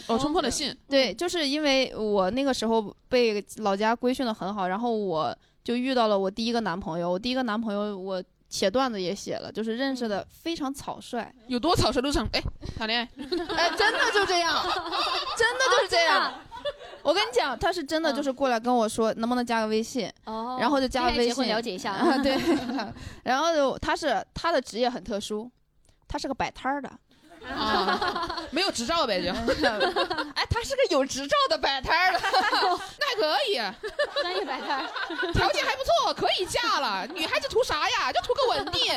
我 冲破了性。对，就是因为我那个时候被老家规训的很好，然后我就遇到了我第一个男朋友。我第一个男朋友，我写段子也写了，就是认识的非常草率。有多草率都成？哎，谈恋爱？哎，真的就这样，真的就是这样。我跟你讲，他是真的就是过来跟我说能不能加个微信，然后就加了微信了解一下。对，然后他是他的职业很特殊，他是个摆摊儿的。啊，没有执照呗就，哎，他是个有执照的摆摊儿的，那还可以，专业摆摊儿，条件还不错，可以嫁了。女孩子图啥呀？就图个稳定，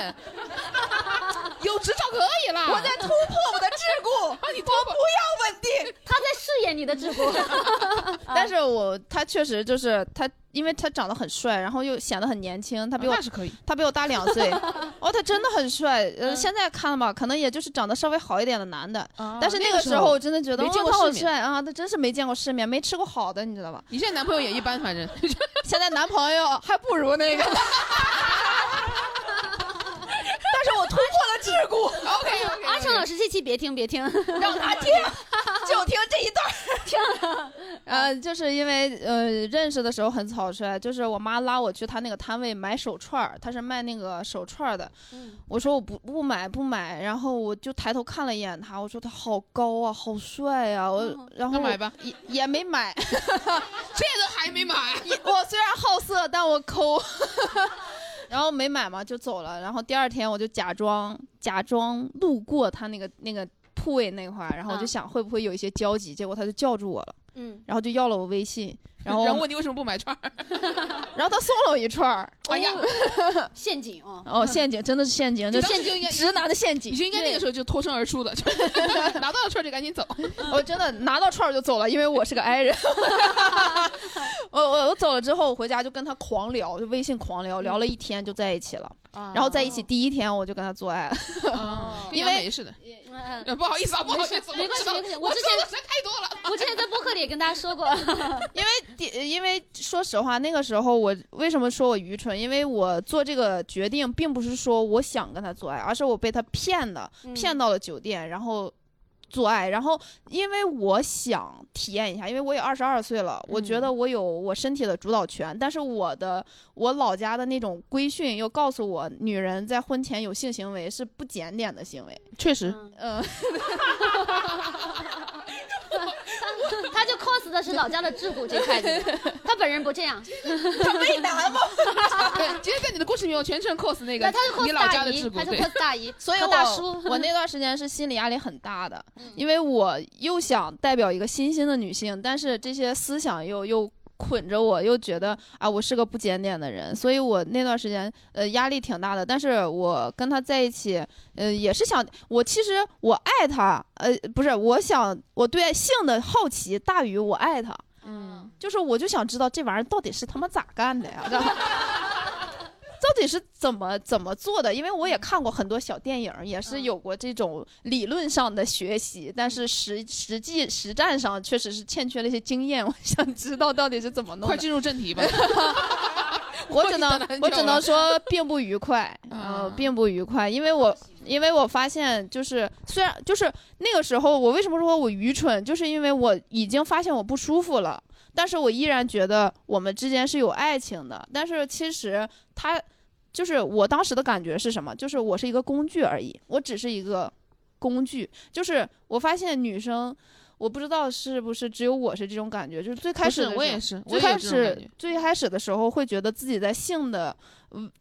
有执照可以了。我在突破我的桎梏，你我不要稳定，他在试验你的桎梏。但是我他确实就是他。因为他长得很帅，然后又显得很年轻，他比我那是可以，他比我大两岁，哦，他真的很帅。呃，现在看吧，可能也就是长得稍微好一点的男的，但是那个时候我真的觉得他好帅啊，他真是没见过世面，没吃过好的，你知道吧？你现在男朋友也一般，反正 现在男朋友还不如那个。但是我突破了桎梏。成老师这期别听，别听，让他听，就听这一段。听，呃，就是因为呃认识的时候很草率，就是我妈拉我去她那个摊位买手串儿，她是卖那个手串儿的。嗯，我说我不不买不买，然后我就抬头看了一眼他，我说他好高啊，好帅啊，我然后买吧，也也没买，这都还没买。我虽然好色，但我抠。然后没买嘛，就走了。然后第二天我就假装假装路过他那个那个铺位那块儿，然后我就想会不会有一些交集。结果他就叫住我了，嗯，然后就要了我微信。然后问你为什么不买串儿，然后他送了我一串儿。哎呀，陷阱哦！哦，陷阱真的是陷阱，就陷阱，直男的陷阱。你就应该那个时候就脱身而出的，拿到了串儿就赶紧走。我 真的拿到串儿就走了，因为我是个 I 人。我我我走了之后，我回家就跟他狂聊，就微信狂聊，聊了一天就在一起了。然后在一起第一天我就跟他做爱了，因为没事的。不好意思啊，不好意思，没关系，没关系。我之前实在太多了，我之前在播客里也跟大家说过，因为因为说实话，那个时候我为什么说我愚蠢？因为我做这个决定，并不是说我想跟他做爱，而是我被他骗的，骗到了酒店，然后。做爱，然后因为我想体验一下，因为我也二十二岁了，我觉得我有我身体的主导权。但是我的我老家的那种规训又告诉我，女人在婚前有性行为是不检点的行为。确实，嗯。他就 cos 的是老家的桎梏这块子，他本人不这样，他没男吗？对，今天在你的故事里面，我全程 cos 那个，他就 cos 大姨，他就 cos 大姨，所以大叔，我那段时间是心理压力很大的，因为我又想代表一个新兴的女性，但是这些思想又又。捆着我，又觉得啊，我是个不检点的人，所以我那段时间呃压力挺大的。但是我跟他在一起，呃，也是想我其实我爱他，呃，不是，我想我对性的好奇大于我爱他，嗯，就是我就想知道这玩意儿到底是他妈咋干的呀？到底是怎么怎么做的？因为我也看过很多小电影，也是有过这种理论上的学习，但是实实际实战上确实是欠缺了一些经验。我想知道到底是怎么弄。快进入正题吧。我只能我只能说并不愉快，嗯，并不愉快，因为我因为我发现就是虽然就是那个时候我为什么说我愚蠢，就是因为我已经发现我不舒服了，但是我依然觉得我们之间是有爱情的，但是其实他就是我当时的感觉是什么？就是我是一个工具而已，我只是一个工具，就是我发现女生。我不知道是不是只有我是这种感觉，就是最开始我也是，最开始最开始的时候会觉得自己在性的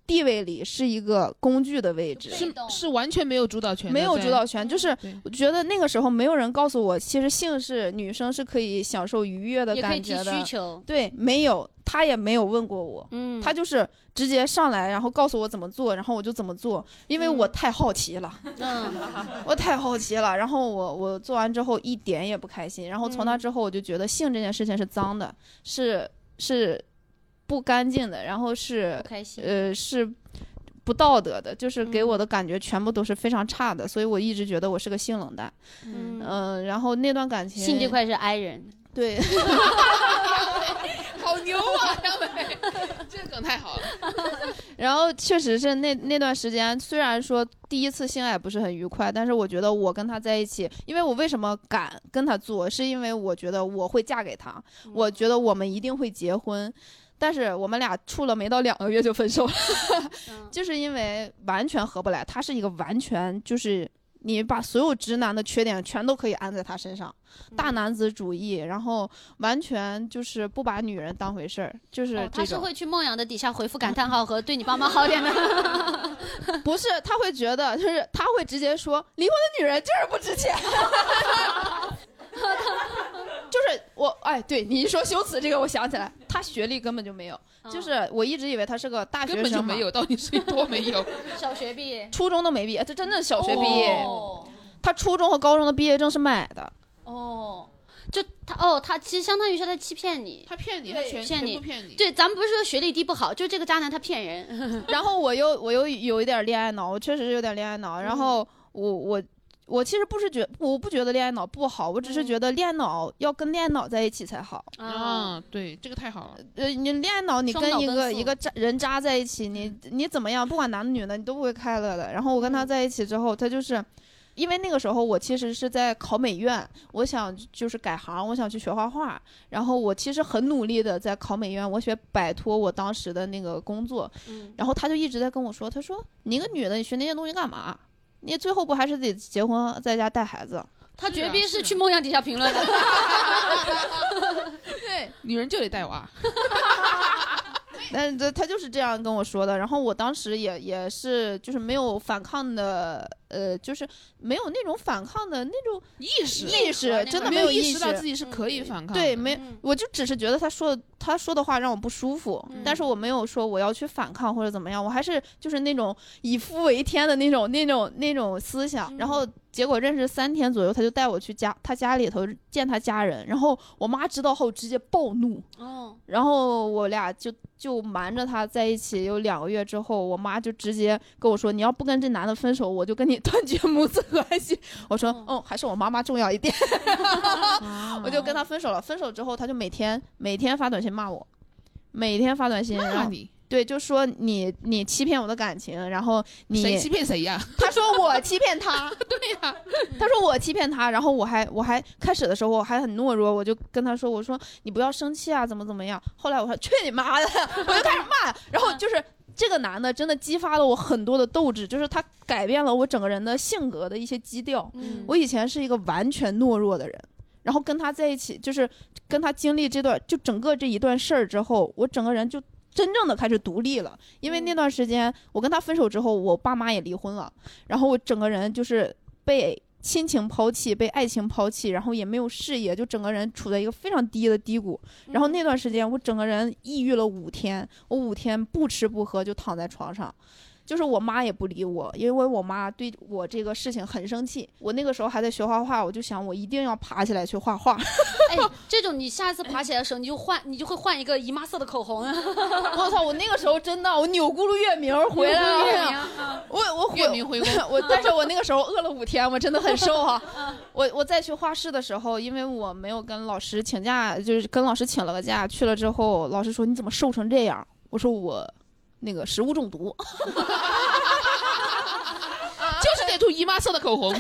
地位里是一个工具的位置，是是完全没有主导权，没有主导权，就是我觉得那个时候没有人告诉我，其实性是女生是可以享受愉悦的感觉的，需求。对，没有。他也没有问过我，嗯，他就是直接上来，然后告诉我怎么做，然后我就怎么做，因为我太好奇了，嗯，我太好奇了，然后我我做完之后一点也不开心，然后从那之后我就觉得性这件事情是脏的，是是不干净的，然后是呃是不道德的，就是给我的感觉全部都是非常差的，所以我一直觉得我是个性冷淡，嗯，然后那段感情性这块是 I 人，对。好牛啊，杨伟，这个梗太好了。然后确实是那那段时间，虽然说第一次性爱不是很愉快，但是我觉得我跟他在一起，因为我为什么敢跟他做，是因为我觉得我会嫁给他，我觉得我们一定会结婚。但是我们俩处了没到两个月就分手了 就是因为完全合不来。他是一个完全就是。你把所有直男的缺点全都可以安在他身上，大男子主义，然后完全就是不把女人当回事儿，就是他是会去梦阳的底下回复感叹号和对你爸妈好点的，不是他会觉得就是他会直接说离婚的女人就是不值钱。就是我哎，对你一说修辞这个，我想起来，他学历根本就没有。就是我一直以为他是个大学生，根本就没有，到底是多没有？小学毕业，初中都没毕业，他真的小学毕业。他初中和高中的毕业证是买的。哦，就他哦，他其实相当于是在欺骗你，他骗你，他全骗你，骗你。对，咱们不是说学历低不好，就这个渣男他骗人。然后我又我又有一点恋爱脑，我确实是有点恋爱脑。然后我我。我其实不是觉，我不觉得恋爱脑不好，我只是觉得恋爱脑要跟恋爱脑在一起才好。啊，对，这个太好了。呃，你恋爱脑，你跟一个一个渣人渣在一起，你你怎么样，不管男的女的，你都不会快乐的。然后我跟他在一起之后，他就是，因为那个时候我其实是在考美院，我想就是改行，我想去学画画。然后我其实很努力的在考美院，我想摆脱我当时的那个工作。嗯。然后他就一直在跟我说，他说你一个女的，你学那些东西干嘛？你最后不还是得结婚，在家带孩子？他绝逼是去梦想底下评论的。对，女人就得带娃。但这他就是这样跟我说的，然后我当时也也是就是没有反抗的，呃，就是没有那种反抗的那种意识，意识真的没有意识到自己是可以反抗。对，没，我就只是觉得他说他说的话让我不舒服，但是我没有说我要去反抗或者怎么样，我还是就是那种以夫为天的那种那种那种思想，然后。结果认识三天左右，他就带我去家他家里头见他家人，然后我妈知道后直接暴怒，哦，然后我俩就就瞒着他在一起有两个月之后，我妈就直接跟我说，你要不跟这男的分手，我就跟你断绝母子关系。我说，嗯，还是我妈妈重要一点，我就跟他分手了。分手之后，他就每天每天发短信骂我，每天发短信骂你。对，就说你你欺骗我的感情，然后你谁欺骗谁呀？他说我欺骗他，对呀，他说我欺骗他，然后我还我还开始的时候我还很懦弱，我就跟他说，我说你不要生气啊，怎么怎么样？后来我说去你妈的，我就开始骂，然后就是这个男的真的激发了我很多的斗志，就是他改变了我整个人的性格的一些基调。嗯，我以前是一个完全懦弱的人，然后跟他在一起，就是跟他经历这段就整个这一段事儿之后，我整个人就。真正的开始独立了，因为那段时间我跟他分手之后，我爸妈也离婚了，然后我整个人就是被亲情抛弃，被爱情抛弃，然后也没有事业，就整个人处在一个非常低的低谷。然后那段时间我整个人抑郁了五天，我五天不吃不喝就躺在床上，就是我妈也不理我，因为我妈对我这个事情很生气。我那个时候还在学画画，我就想我一定要爬起来去画画。哎，这种你下次爬起来的时候，你就换，你就会换一个姨妈色的口红。我操！我那个时候真的，我扭咕噜月明回来了。明回宫。我但是我那个时候饿了五天，我真的很瘦啊。我我再去画室的时候，因为我没有跟老师请假，就是跟老师请了个假，去了之后，老师说你怎么瘦成这样？我说我。那个食物中毒，就是得涂姨妈色的口红，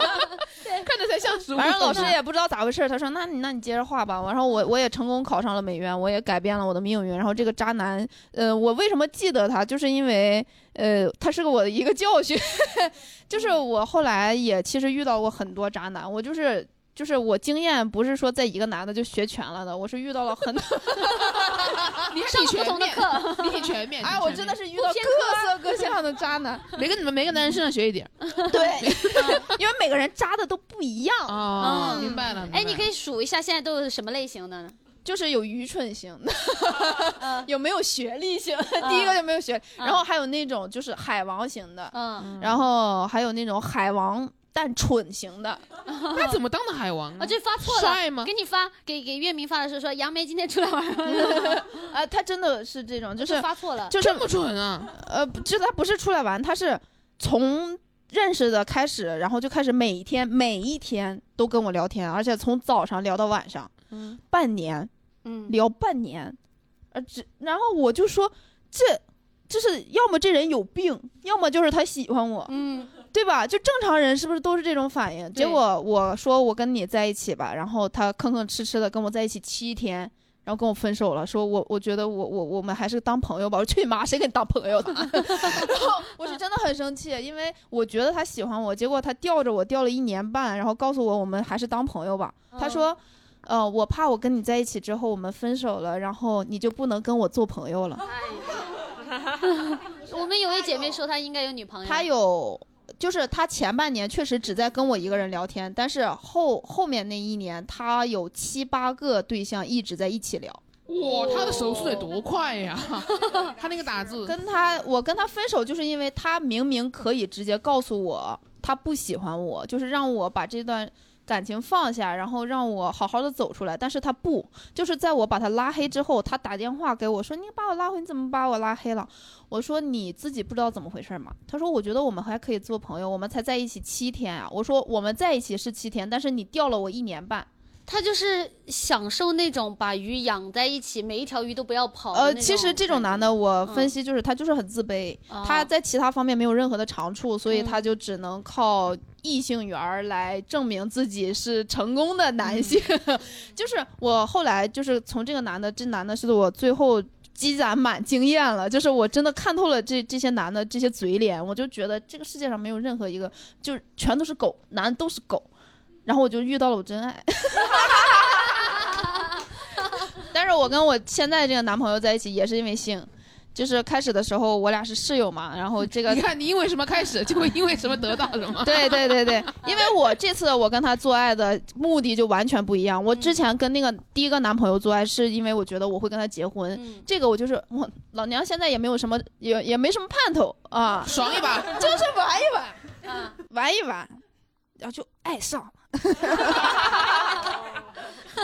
看着才像食物。反正老师也不知道咋回事，他说：“那你那你接着画吧。”然后我我也成功考上了美院，我也改变了我的命运。然后这个渣男，呃，我为什么记得他，就是因为呃，他是个我的一个教训，就是我后来也其实遇到过很多渣男，我就是。就是我经验不是说在一个男的就学全了的，我是遇到了很多，你上不同的课，你全面。哎，我真的是遇到各色各 样的渣男，每个你们每个男人身上学一点。对，因为每个人渣的都不一样。哦，明白了。哎，你可以数一下现在都是什么类型的呢？就是有愚蠢型的，有没有学历型？第一个就没有学，然后还有那种就是海王型的，嗯，然后还有那种海王。但蠢型的，那怎么当的海王啊？这发错了，帅吗？给你发，给给月明发的时候说杨梅今天出来玩啊，他真的是这种，就是发错了，就是这么蠢啊？呃，就他不是出来玩，他是从认识的开始，然后就开始每一天每一天都跟我聊天，而且从早上聊到晚上，嗯，半年，嗯，聊半年，呃，这然后我就说这，就是要么这人有病，要么就是他喜欢我，嗯。对吧？就正常人是不是都是这种反应？结果我说我跟你在一起吧，然后他吭吭哧哧的跟我在一起七天，然后跟我分手了，说我我觉得我我我们还是当朋友吧。我去你妈，谁跟你当朋友的？然后我是真的很生气，因为我觉得他喜欢我，结果他吊着我吊了一年半，然后告诉我我们还是当朋友吧。他说，呃，我怕我跟你在一起之后我们分手了，然后你就不能跟我做朋友了。我们有位姐妹说她应该有女朋友，她有。就是他前半年确实只在跟我一个人聊天，但是后后面那一年他有七八个对象一直在一起聊。哇，他的手速得多快呀！他那个打字，跟他我跟他分手就是因为他明明可以直接告诉我他不喜欢我，就是让我把这段。感情放下，然后让我好好的走出来，但是他不，就是在我把他拉黑之后，他打电话给我说：“你把我拉黑，你怎么把我拉黑了？”我说：“你自己不知道怎么回事吗？”他说：“我觉得我们还可以做朋友，我们才在一起七天啊。”我说：“我们在一起是七天，但是你掉了我一年半。”他就是享受那种把鱼养在一起，每一条鱼都不要跑。呃，其实这种男的，我分析就是他就是很自卑，他在其他方面没有任何的长处，所以他就只能靠异性缘来证明自己是成功的男性。就是我后来就是从这个男的，这男的是我最后积攒满经验了，就是我真的看透了这这些男的这些嘴脸，我就觉得这个世界上没有任何一个，就是全都是狗，男的都是狗。然后我就遇到了我真爱，但是我跟我现在这个男朋友在一起也是因为性，就是开始的时候我俩是室友嘛，然后这个你看你因为什么开始，就会因为什么得到什么。对对对对，因为我这次我跟他做爱的目的就完全不一样，我之前跟那个第一个男朋友做爱是因为我觉得我会跟他结婚，这个我就是我老娘现在也没有什么也也没什么盼头啊，爽一把就是玩一玩，玩一玩，然后就爱上了。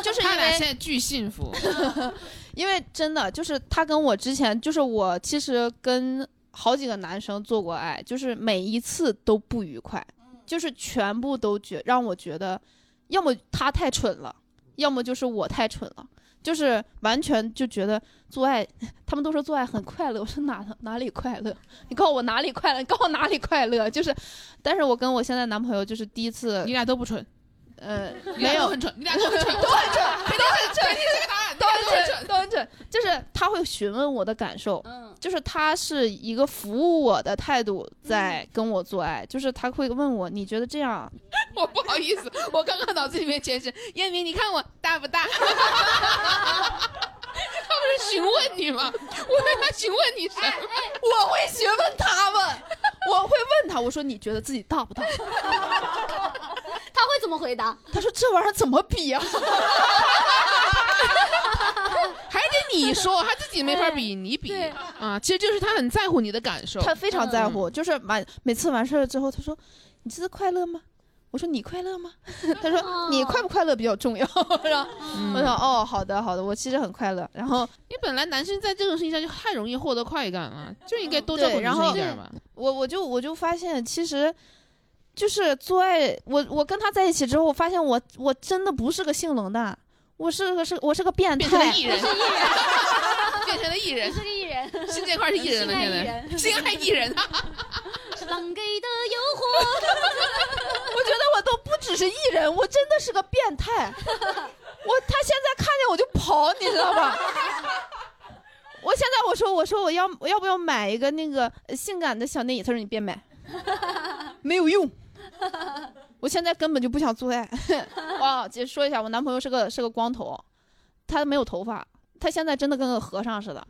就是他俩现在巨幸福，因为真的就是他跟我之前就是我其实跟好几个男生做过爱，就是每一次都不愉快，就是全部都觉让我觉得，要么他太蠢了，要么就是我太蠢了。就是完全就觉得做爱，他们都说做爱很快乐。我说哪哪里快乐？你告诉我哪里快乐？你告诉我哪里快乐？就是，但是我跟我现在男朋友就是第一次，你俩都不蠢。呃，没有很蠢，你俩都很蠢，都很蠢，都很蠢，你这个答案都很蠢，都很蠢。就是他会询问我的感受，嗯，就是他是一个服务我的态度在跟我做爱，就是他会问我，你觉得这样？我不好意思，我刚刚脑子里面全是燕明，你看我大不大？他不是询问你吗？我为他询问你什么？我会询问他们，我会问他，我说你觉得自己大不大？他会怎么回答？他说：“这玩意儿怎么比啊？还得你你说，他自己没法比，你比啊，其实就是他很在乎你的感受，他非常在乎，就是完每次完事了之后，他说：“你这是快乐吗？”我说：“你快乐吗？” 他说：“你快不快乐比较重要。”是吧？我说：“哦，好的，好的，我其实很快乐。”然后，因为本来男生在这种事情上就太容易获得快感了，就应该多照顾女生一点嘛。我我就我就发现，其实。就是做爱，我我跟他在一起之后，我发现我我真的不是个性冷淡，我是个是，我是个变态，变成了艺人，变成了艺人，是个艺人，新这块是艺人了，现在，新爱艺人，狼给的诱惑，我觉得我都不只是艺人，我真的是个变态，我他现在看见我就跑，你知道吧？我现在我说我说我要我要不要买一个那个性感的小内衣？他说你别买，没有用。我现在根本就不想做爱。哇，姐说一下，我男朋友是个是个光头，他没有头发，他现在真的跟个和尚似的。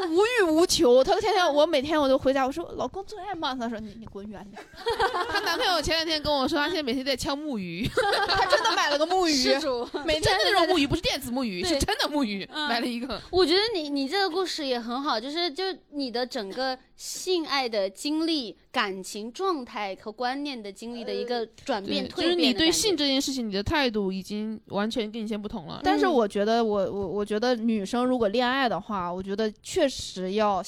他无欲无求，他天天我每天我都回家，我说老公做爱骂？他说你你滚远点。她男朋友前两天跟我说，他现在每天在敲木鱼，他真的买了个木鱼，每真的那种木鱼，不是电子木鱼，是真的木鱼，买了一个。我觉得你你这个故事也很好，就是就你的整个性爱的经历、感情状态和观念的经历的一个转变蜕变。就是你对性这件事情，你的态度已经完全跟以前不同了。但是我觉得，我我我觉得女生如果恋爱的话，我觉得。确实要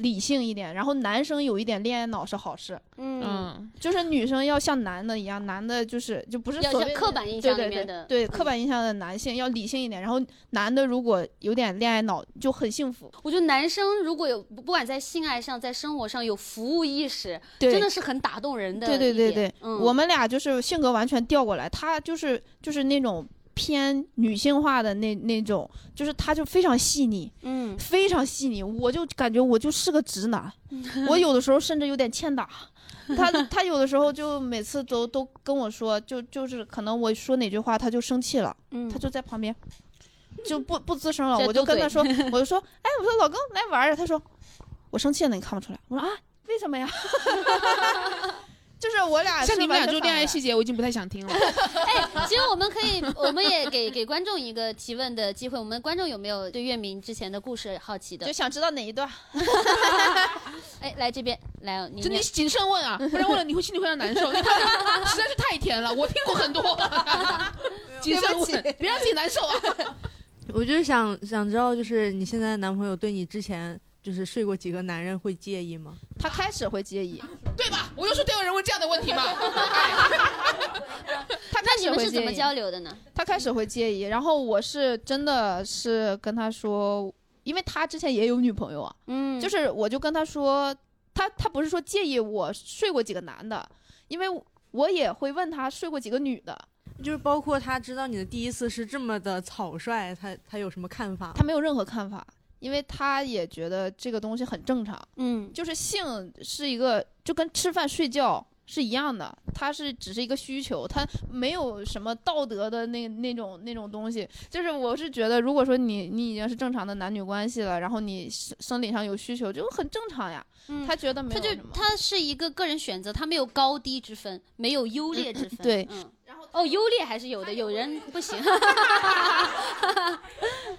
理性一点，然后男生有一点恋爱脑是好事。嗯，就是女生要像男的一样，男的就是就不是所谓刻板印象里面的对刻板印象的男性要理性一点，然后男的如果有点恋爱脑就很幸福。我觉得男生如果有不管在性爱上，在生活上有服务意识，真的是很打动人的。对对对对，我们俩就是性格完全调过来，他就是就是那种。偏女性化的那那种，就是他就非常细腻，嗯，非常细腻，我就感觉我就是个直男，我有的时候甚至有点欠打，他他 有的时候就每次都都跟我说，就就是可能我说哪句话他就生气了，嗯，他就在旁边就不不吱声了，我就跟他说，我就说，哎，我说老公来玩儿，他说我生气了，你看不出来，我说啊，为什么呀？就是我俩像你们俩就恋爱细节，我已经不太想听了。哎，其实我们可以，我们也给给观众一个提问的机会。我们观众有没有对月明之前的故事好奇的？就想知道哪一段？哎，来这边来，你你谨慎问啊，不然问了你会心里会很难受。实在是太甜了，我听过很多。谨慎问，别让自己难受啊。我就是想想知道，就是你现在男朋友对你之前。就是睡过几个男人会介意吗？他开始会介意，对吧？我就说，都有人问这样的问题吗？他开始会是怎么交流的呢？他开始会介意，然后我是真的是跟他说，因为他之前也有女朋友啊，嗯，就是我就跟他说，他他不是说介意我睡过几个男的，因为我也会问他睡过几个女的，就是包括他知道你的第一次是这么的草率，他他有什么看法？他没有任何看法。因为他也觉得这个东西很正常，嗯，就是性是一个就跟吃饭睡觉是一样的，它是只是一个需求，它没有什么道德的那那种那种东西。就是我是觉得，如果说你你已经是正常的男女关系了，然后你生生理上有需求，就很正常呀。他觉得没有他就他是一个个人选择，他没有高低之分，没有优劣之分。对，哦，优劣还是有的，有人不行。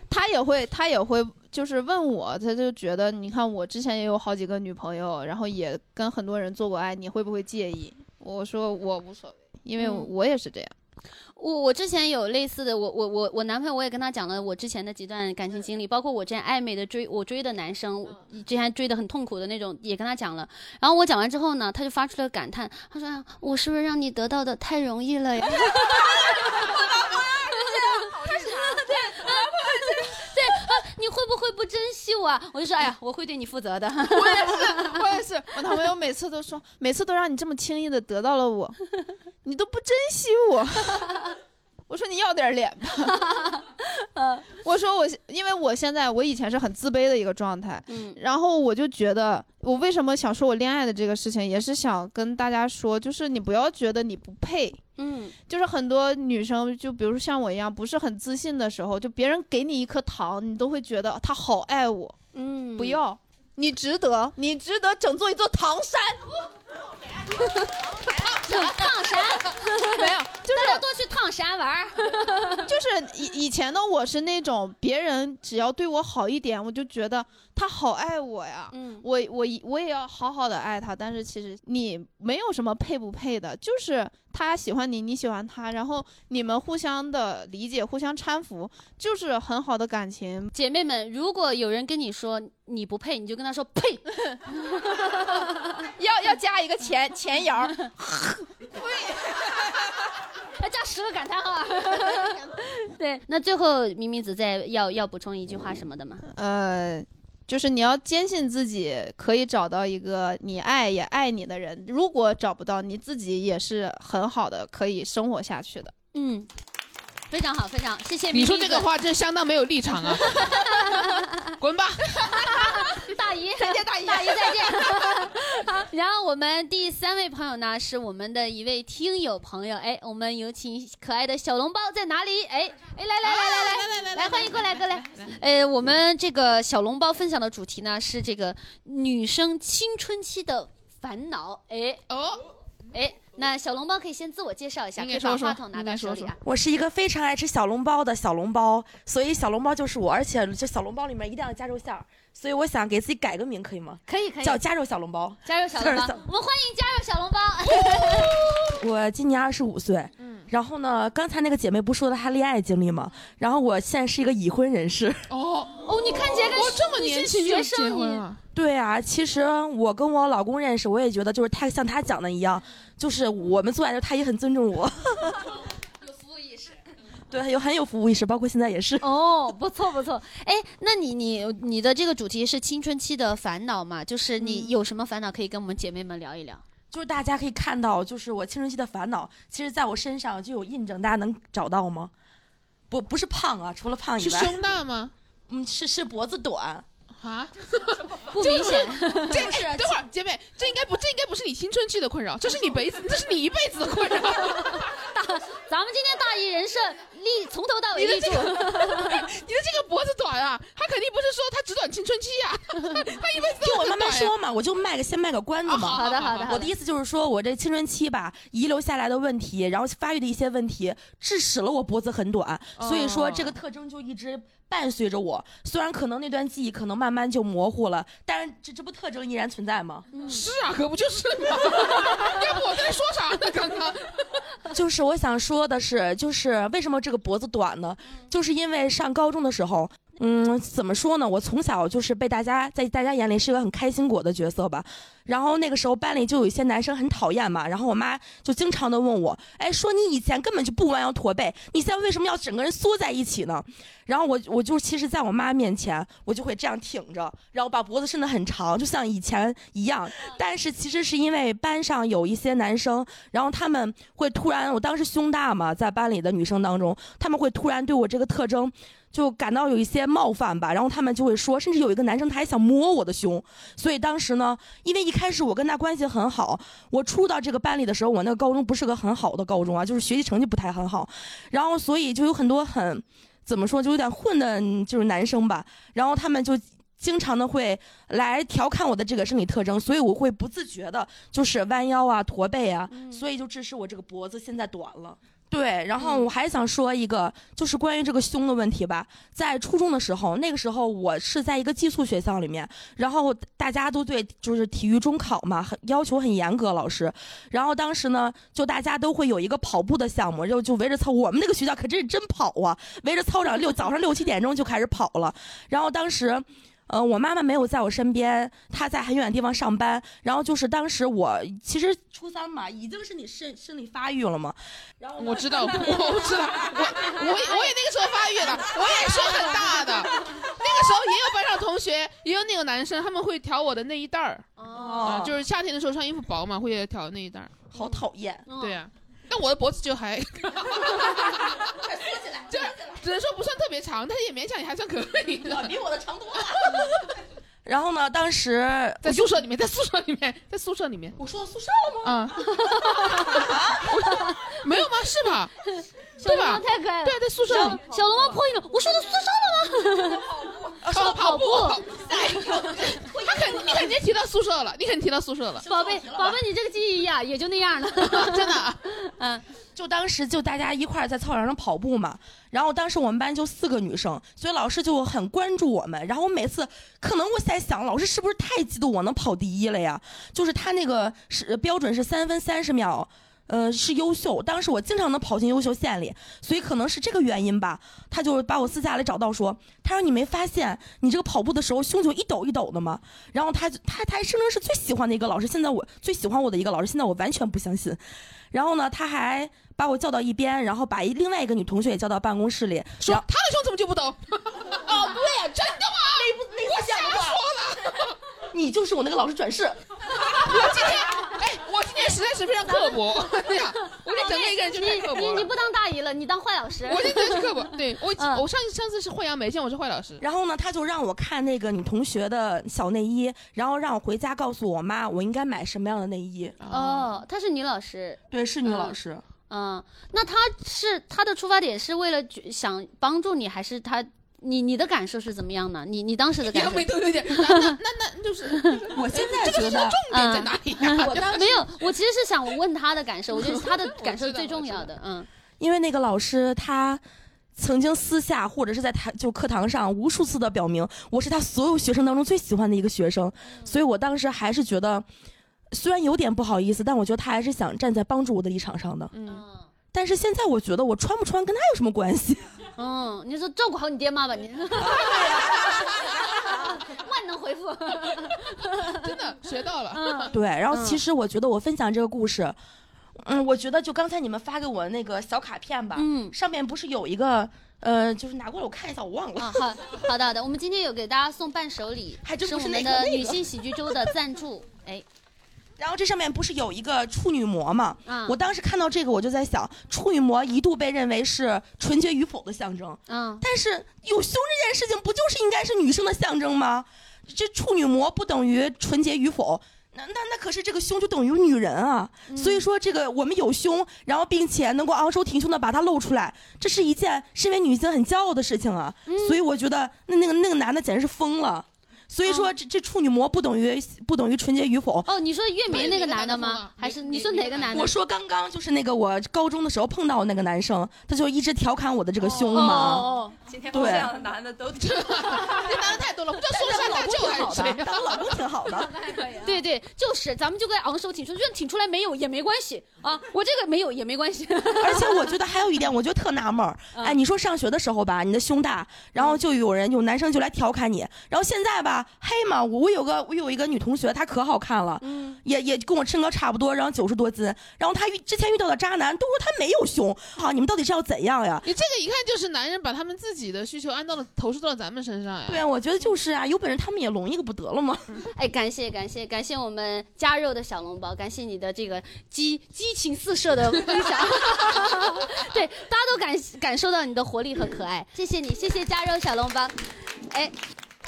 他也会，他也会。就是问我，他就觉得，你看我之前也有好几个女朋友，然后也跟很多人做过爱，你会不会介意？我说我无所谓，因为我也是这样。我我之前有类似的，我我我我男朋友我也跟他讲了我之前的几段感情经历，包括我之前暧昧的追我追的男生，之前追的很痛苦的那种，也跟他讲了。然后我讲完之后呢，他就发出了感叹，他说：“我是不是让你得到的太容易了呀？” 会不会不珍惜我？我就说，哎呀，我会对你负责的。我也是，我也是。我男朋友每次都说，每次都让你这么轻易的得到了我，你都不珍惜我。我说你要点脸吧。嗯，我说我，因为我现在我以前是很自卑的一个状态。嗯，然后我就觉得，我为什么想说我恋爱的这个事情，也是想跟大家说，就是你不要觉得你不配。嗯，就是很多女生，就比如说像我一样，不是很自信的时候，就别人给你一颗糖，你都会觉得他好爱我。嗯，不要，你值得，你值得整座一座唐山。唐山 没有，就是多去烫山玩儿。就是以以前的我是那种别人只要对我好一点，我就觉得他好爱我呀。嗯，我我我也要好好的爱他。但是其实你没有什么配不配的，就是他喜欢你，你喜欢他，然后你们互相的理解，互相搀扶，就是很好的感情。姐妹们，如果有人跟你说你不配，你就跟他说配，要要加一个前前摇。要 加十个感叹号。对，那最后明明子再要要补充一句话什么的吗？呃，就是你要坚信自己可以找到一个你爱也爱你的人。如果找不到，你自己也是很好的，可以生活下去的。嗯。非常好，非常谢谢。你说这个话真相当没有立场啊！滚吧，大姨，再见，大姨，大姨再见。好，然后我们第三位朋友呢是我们的一位听友朋友，哎，我们有请可爱的小笼包在哪里？哎哎，来来来来来来来，欢迎过来过来。呃，我们这个小笼包分享的主题呢是这个女生青春期的烦恼。哎哦，哎。那小笼包可以先自我介绍一下，可以把话筒拿到手里。我是一个非常爱吃小笼包的小笼包，所以小笼包就是我，而且这小笼包里面一定要加肉馅儿，所以我想给自己改个名，可以吗？可以可以，叫加肉小笼包。加肉小笼包，我们欢迎加肉小笼包。我今年二十五岁，嗯，然后呢，刚才那个姐妹不说的她恋爱经历吗？然后我现在是一个已婚人士。哦哦，你看起来跟这么年轻就结婚了。对啊，其实我跟我老公认识，我也觉得就是他像他讲的一样，就是我们做爱的时候，他也很尊重我。有服务意识。对，有很有服务意识，包括现在也是。哦，不错不错。哎，那你你你的这个主题是青春期的烦恼嘛？就是你有什么烦恼可以跟我们姐妹们聊一聊？就是大家可以看到，就是我青春期的烦恼，其实在我身上就有印证，大家能找到吗？不，不是胖啊，除了胖以外。是胸大吗？嗯，是是脖子短。啊，不明显。这是等会儿，姐妹，这应该不，这应该不是你青春期的困扰，这是你辈子，这是你一辈子的困扰。大，咱们今天大姨人设立从头到尾立住。你的这个脖子短啊，他肯定不是说他只短青春期呀，他一辈子。听我慢慢说嘛，我就卖个先卖个关子嘛。好的好的。我的意思就是说，我这青春期吧，遗留下来的问题，然后发育的一些问题，致使了我脖子很短，所以说这个特征就一直。伴随着我，虽然可能那段记忆可能慢慢就模糊了，但是这这不特征依然存在吗？是啊，可不就是吗？要不我在说啥呢？刚刚，就是我想说的是，就是为什么这个脖子短呢？就是因为上高中的时候。嗯，怎么说呢？我从小就是被大家在大家眼里是一个很开心果的角色吧。然后那个时候班里就有一些男生很讨厌嘛。然后我妈就经常的问我，哎，说你以前根本就不弯腰驼背，你现在为什么要整个人缩在一起呢？然后我我就其实在我妈面前，我就会这样挺着，然后把脖子伸得很长，就像以前一样。但是其实是因为班上有一些男生，然后他们会突然，我当时胸大嘛，在班里的女生当中，他们会突然对我这个特征。就感到有一些冒犯吧，然后他们就会说，甚至有一个男生他还想摸我的胸，所以当时呢，因为一开始我跟他关系很好，我初到这个班里的时候，我那个高中不是个很好的高中啊，就是学习成绩不太很好，然后所以就有很多很怎么说，就有点混的，就是男生吧，然后他们就经常的会来调侃我的这个生理特征，所以我会不自觉的就是弯腰啊、驼背啊，所以就致使我这个脖子现在短了。对，然后我还想说一个，就是关于这个胸的问题吧。在初中的时候，那个时候我是在一个寄宿学校里面，然后大家都对就是体育中考嘛，很要求很严格，老师。然后当时呢，就大家都会有一个跑步的项目，就就围着操。我们那个学校可真是真跑啊，围着操场六早上六七点钟就开始跑了。然后当时。嗯，我妈妈没有在我身边，她在很远的地方上班。然后就是当时我其实初三嘛，已经是你生生理发育了嘛。然后我知道，我知道，我我我也那个时候发育了，我也胸很大的。那个时候也有班上同学，也有那个男生，他们会挑我的内衣带儿。哦，就是夏天的时候穿衣服薄嘛，会挑内衣带儿。好讨厌。对呀。但我的脖子就还，快缩起来，就只能说不算特别长，但是也勉强也还算可以的，比我的长多了。然后呢，当时在宿舍里面，在宿舍里面，在宿舍里面，我说到宿舍了吗？啊，没有吗？是吧？对吧？太可爱了。对，在宿舍。小龙猫破音了，我说的宿舍了吗？说的跑步。他肯，你肯定提到宿舍了，你肯定提到宿舍了。宝贝，宝贝，你这个记忆呀，也就那样了，真的。嗯。就当时就大家一块儿在操场上跑步嘛，然后当时我们班就四个女生，所以老师就很关注我们。然后我每次可能我在想，老师是不是太嫉妒我能跑第一了呀？就是他那个是标准是三分三十秒。呃，是优秀。当时我经常能跑进优秀线里，所以可能是这个原因吧。他就把我私下里找到说，他说你没发现你这个跑步的时候胸就一抖一抖的吗？然后他他他还声称是最喜欢的一个老师，现在我最喜欢我的一个老师，现在我完全不相信。然后呢，他还把我叫到一边，然后把一另外一个女同学也叫到办公室里，说他的胸怎么就不抖？哦，对呀，真的吗？你不你不瞎说了。你就是我那个老师转世。我今天实在是非常刻薄。对呀，我这整个一个人就太刻薄了。你你不当大姨了，你当坏老师。我今天是刻薄。对我，我上上次是惠阳梅县我是坏老师。然后呢，他就让我看那个你同学的小内衣，然后让我回家告诉我妈，我应该买什么样的内衣。哦，她是女老师。对，是女老师。嗯，那她是她的出发点是为了想帮助你，还是她？你你的感受是怎么样呢？你你当时的感受？都有点，那那那就是，我现在觉得重点在哪里？我当没有，我其实是想问他的感受，我觉得他的 感受是最重要的。嗯，因为那个老师他曾经私下或者是在台就课堂上无数次的表明，我是他所有学生当中最喜欢的一个学生，所以我当时还是觉得，虽然有点不好意思，但我觉得他还是想站在帮助我的立场上的。嗯，但是现在我觉得我穿不穿跟他有什么关系？嗯，你说照顾好你爹妈吧，你。万能回复，真的学到了。嗯，对。然后其实我觉得我分享这个故事，嗯，我觉得就刚才你们发给我那个小卡片吧，嗯，上面不是有一个，呃，就是拿过来我看一下，我忘了。啊好，好的，好的。我们今天有给大家送伴手礼，还真是我们的女性喜剧周的赞助，哎。然后这上面不是有一个处女膜吗？嗯，我当时看到这个，我就在想，处女膜一度被认为是纯洁与否的象征。嗯，但是有胸这件事情，不就是应该是女生的象征吗？这处女膜不等于纯洁与否，那那那可是这个胸就等于女人啊。所以说，这个我们有胸，然后并且能够昂首挺胸的把它露出来，这是一件身为女性很骄傲的事情啊。所以我觉得那那个那个男的简直是疯了。所以说，这这处女膜不等于不等于纯洁与否。哦，你说月明那个男的吗？还是你说哪个男的？我说刚刚就是那个我高中的时候碰到那个男生，他就一直调侃我的这个胸嘛。哦，今天这样的男的都，这男的太多了，不叫说山大舅好的，当老公挺好的。对对，就是咱们就该昂首挺胸，就算挺出来没有也没关系啊。我这个没有也没关系。而且我觉得还有一点，我觉得特纳闷儿。哎，你说上学的时候吧，你的胸大，然后就有人有男生就来调侃你，然后现在吧。黑嘛，我我有个我有一个女同学，她可好看了，嗯，也也跟我身高差不多，然后九十多斤，然后她遇之前遇到的渣男都说她没有胸，好，你们到底是要怎样呀？你这个一看就是男人把他们自己的需求按到了投射到了咱们身上呀。对啊，我觉得就是啊，有本事他们也隆一个不得了吗？哎，感谢感谢感谢我们加肉的小笼包，感谢你的这个激激情四射的分享，对，大家都感感受到你的活力和可爱，谢谢你，谢谢加肉小笼包，哎。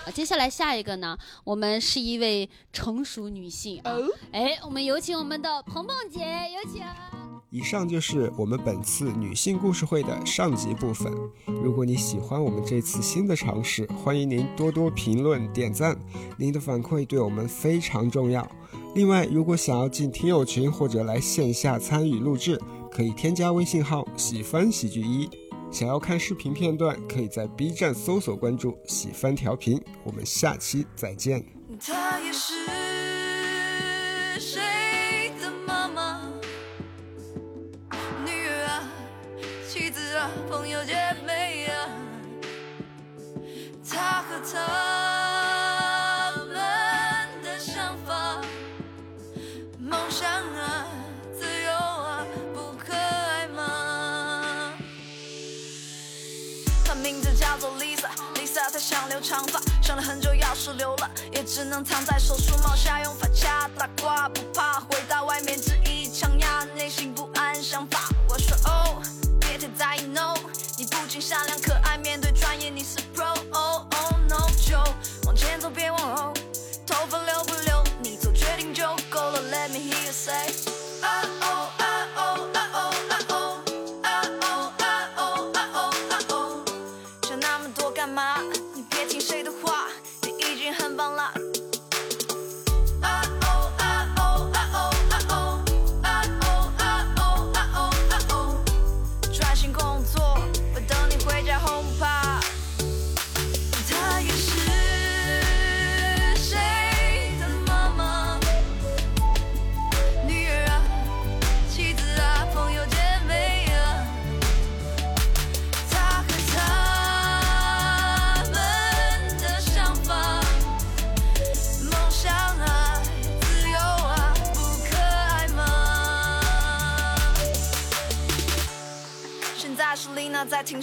啊，接下来下一个呢，我们是一位成熟女性啊，哎，我们有请我们的鹏鹏姐，有请。以上就是我们本次女性故事会的上集部分。如果你喜欢我们这次新的尝试，欢迎您多多评论点赞，您的反馈对我们非常重要。另外，如果想要进听友群或者来线下参与录制，可以添加微信号“喜欢喜剧一”。想要看视频片段，可以在 B 站搜索关注“喜番调频”。我们下期再见。她也是谁的妈妈？女儿啊，妻子啊，朋友姐妹啊，他和他长发，想了很久，钥匙留了，也只能藏在手术帽下，用发卡打挂，不怕回到外面。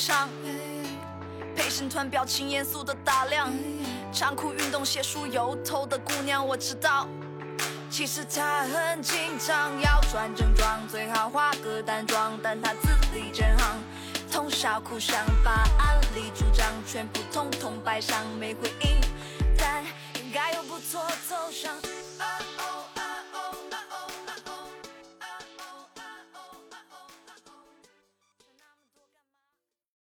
上，陪审团表情严肃的打量，长裤运动鞋梳油头的姑娘，我知道，其实她很紧张，要穿正装，最好化个淡妆，但她字里真行，通宵苦想，把案例主张全部统统摆上，没回应，但应该有不错走向。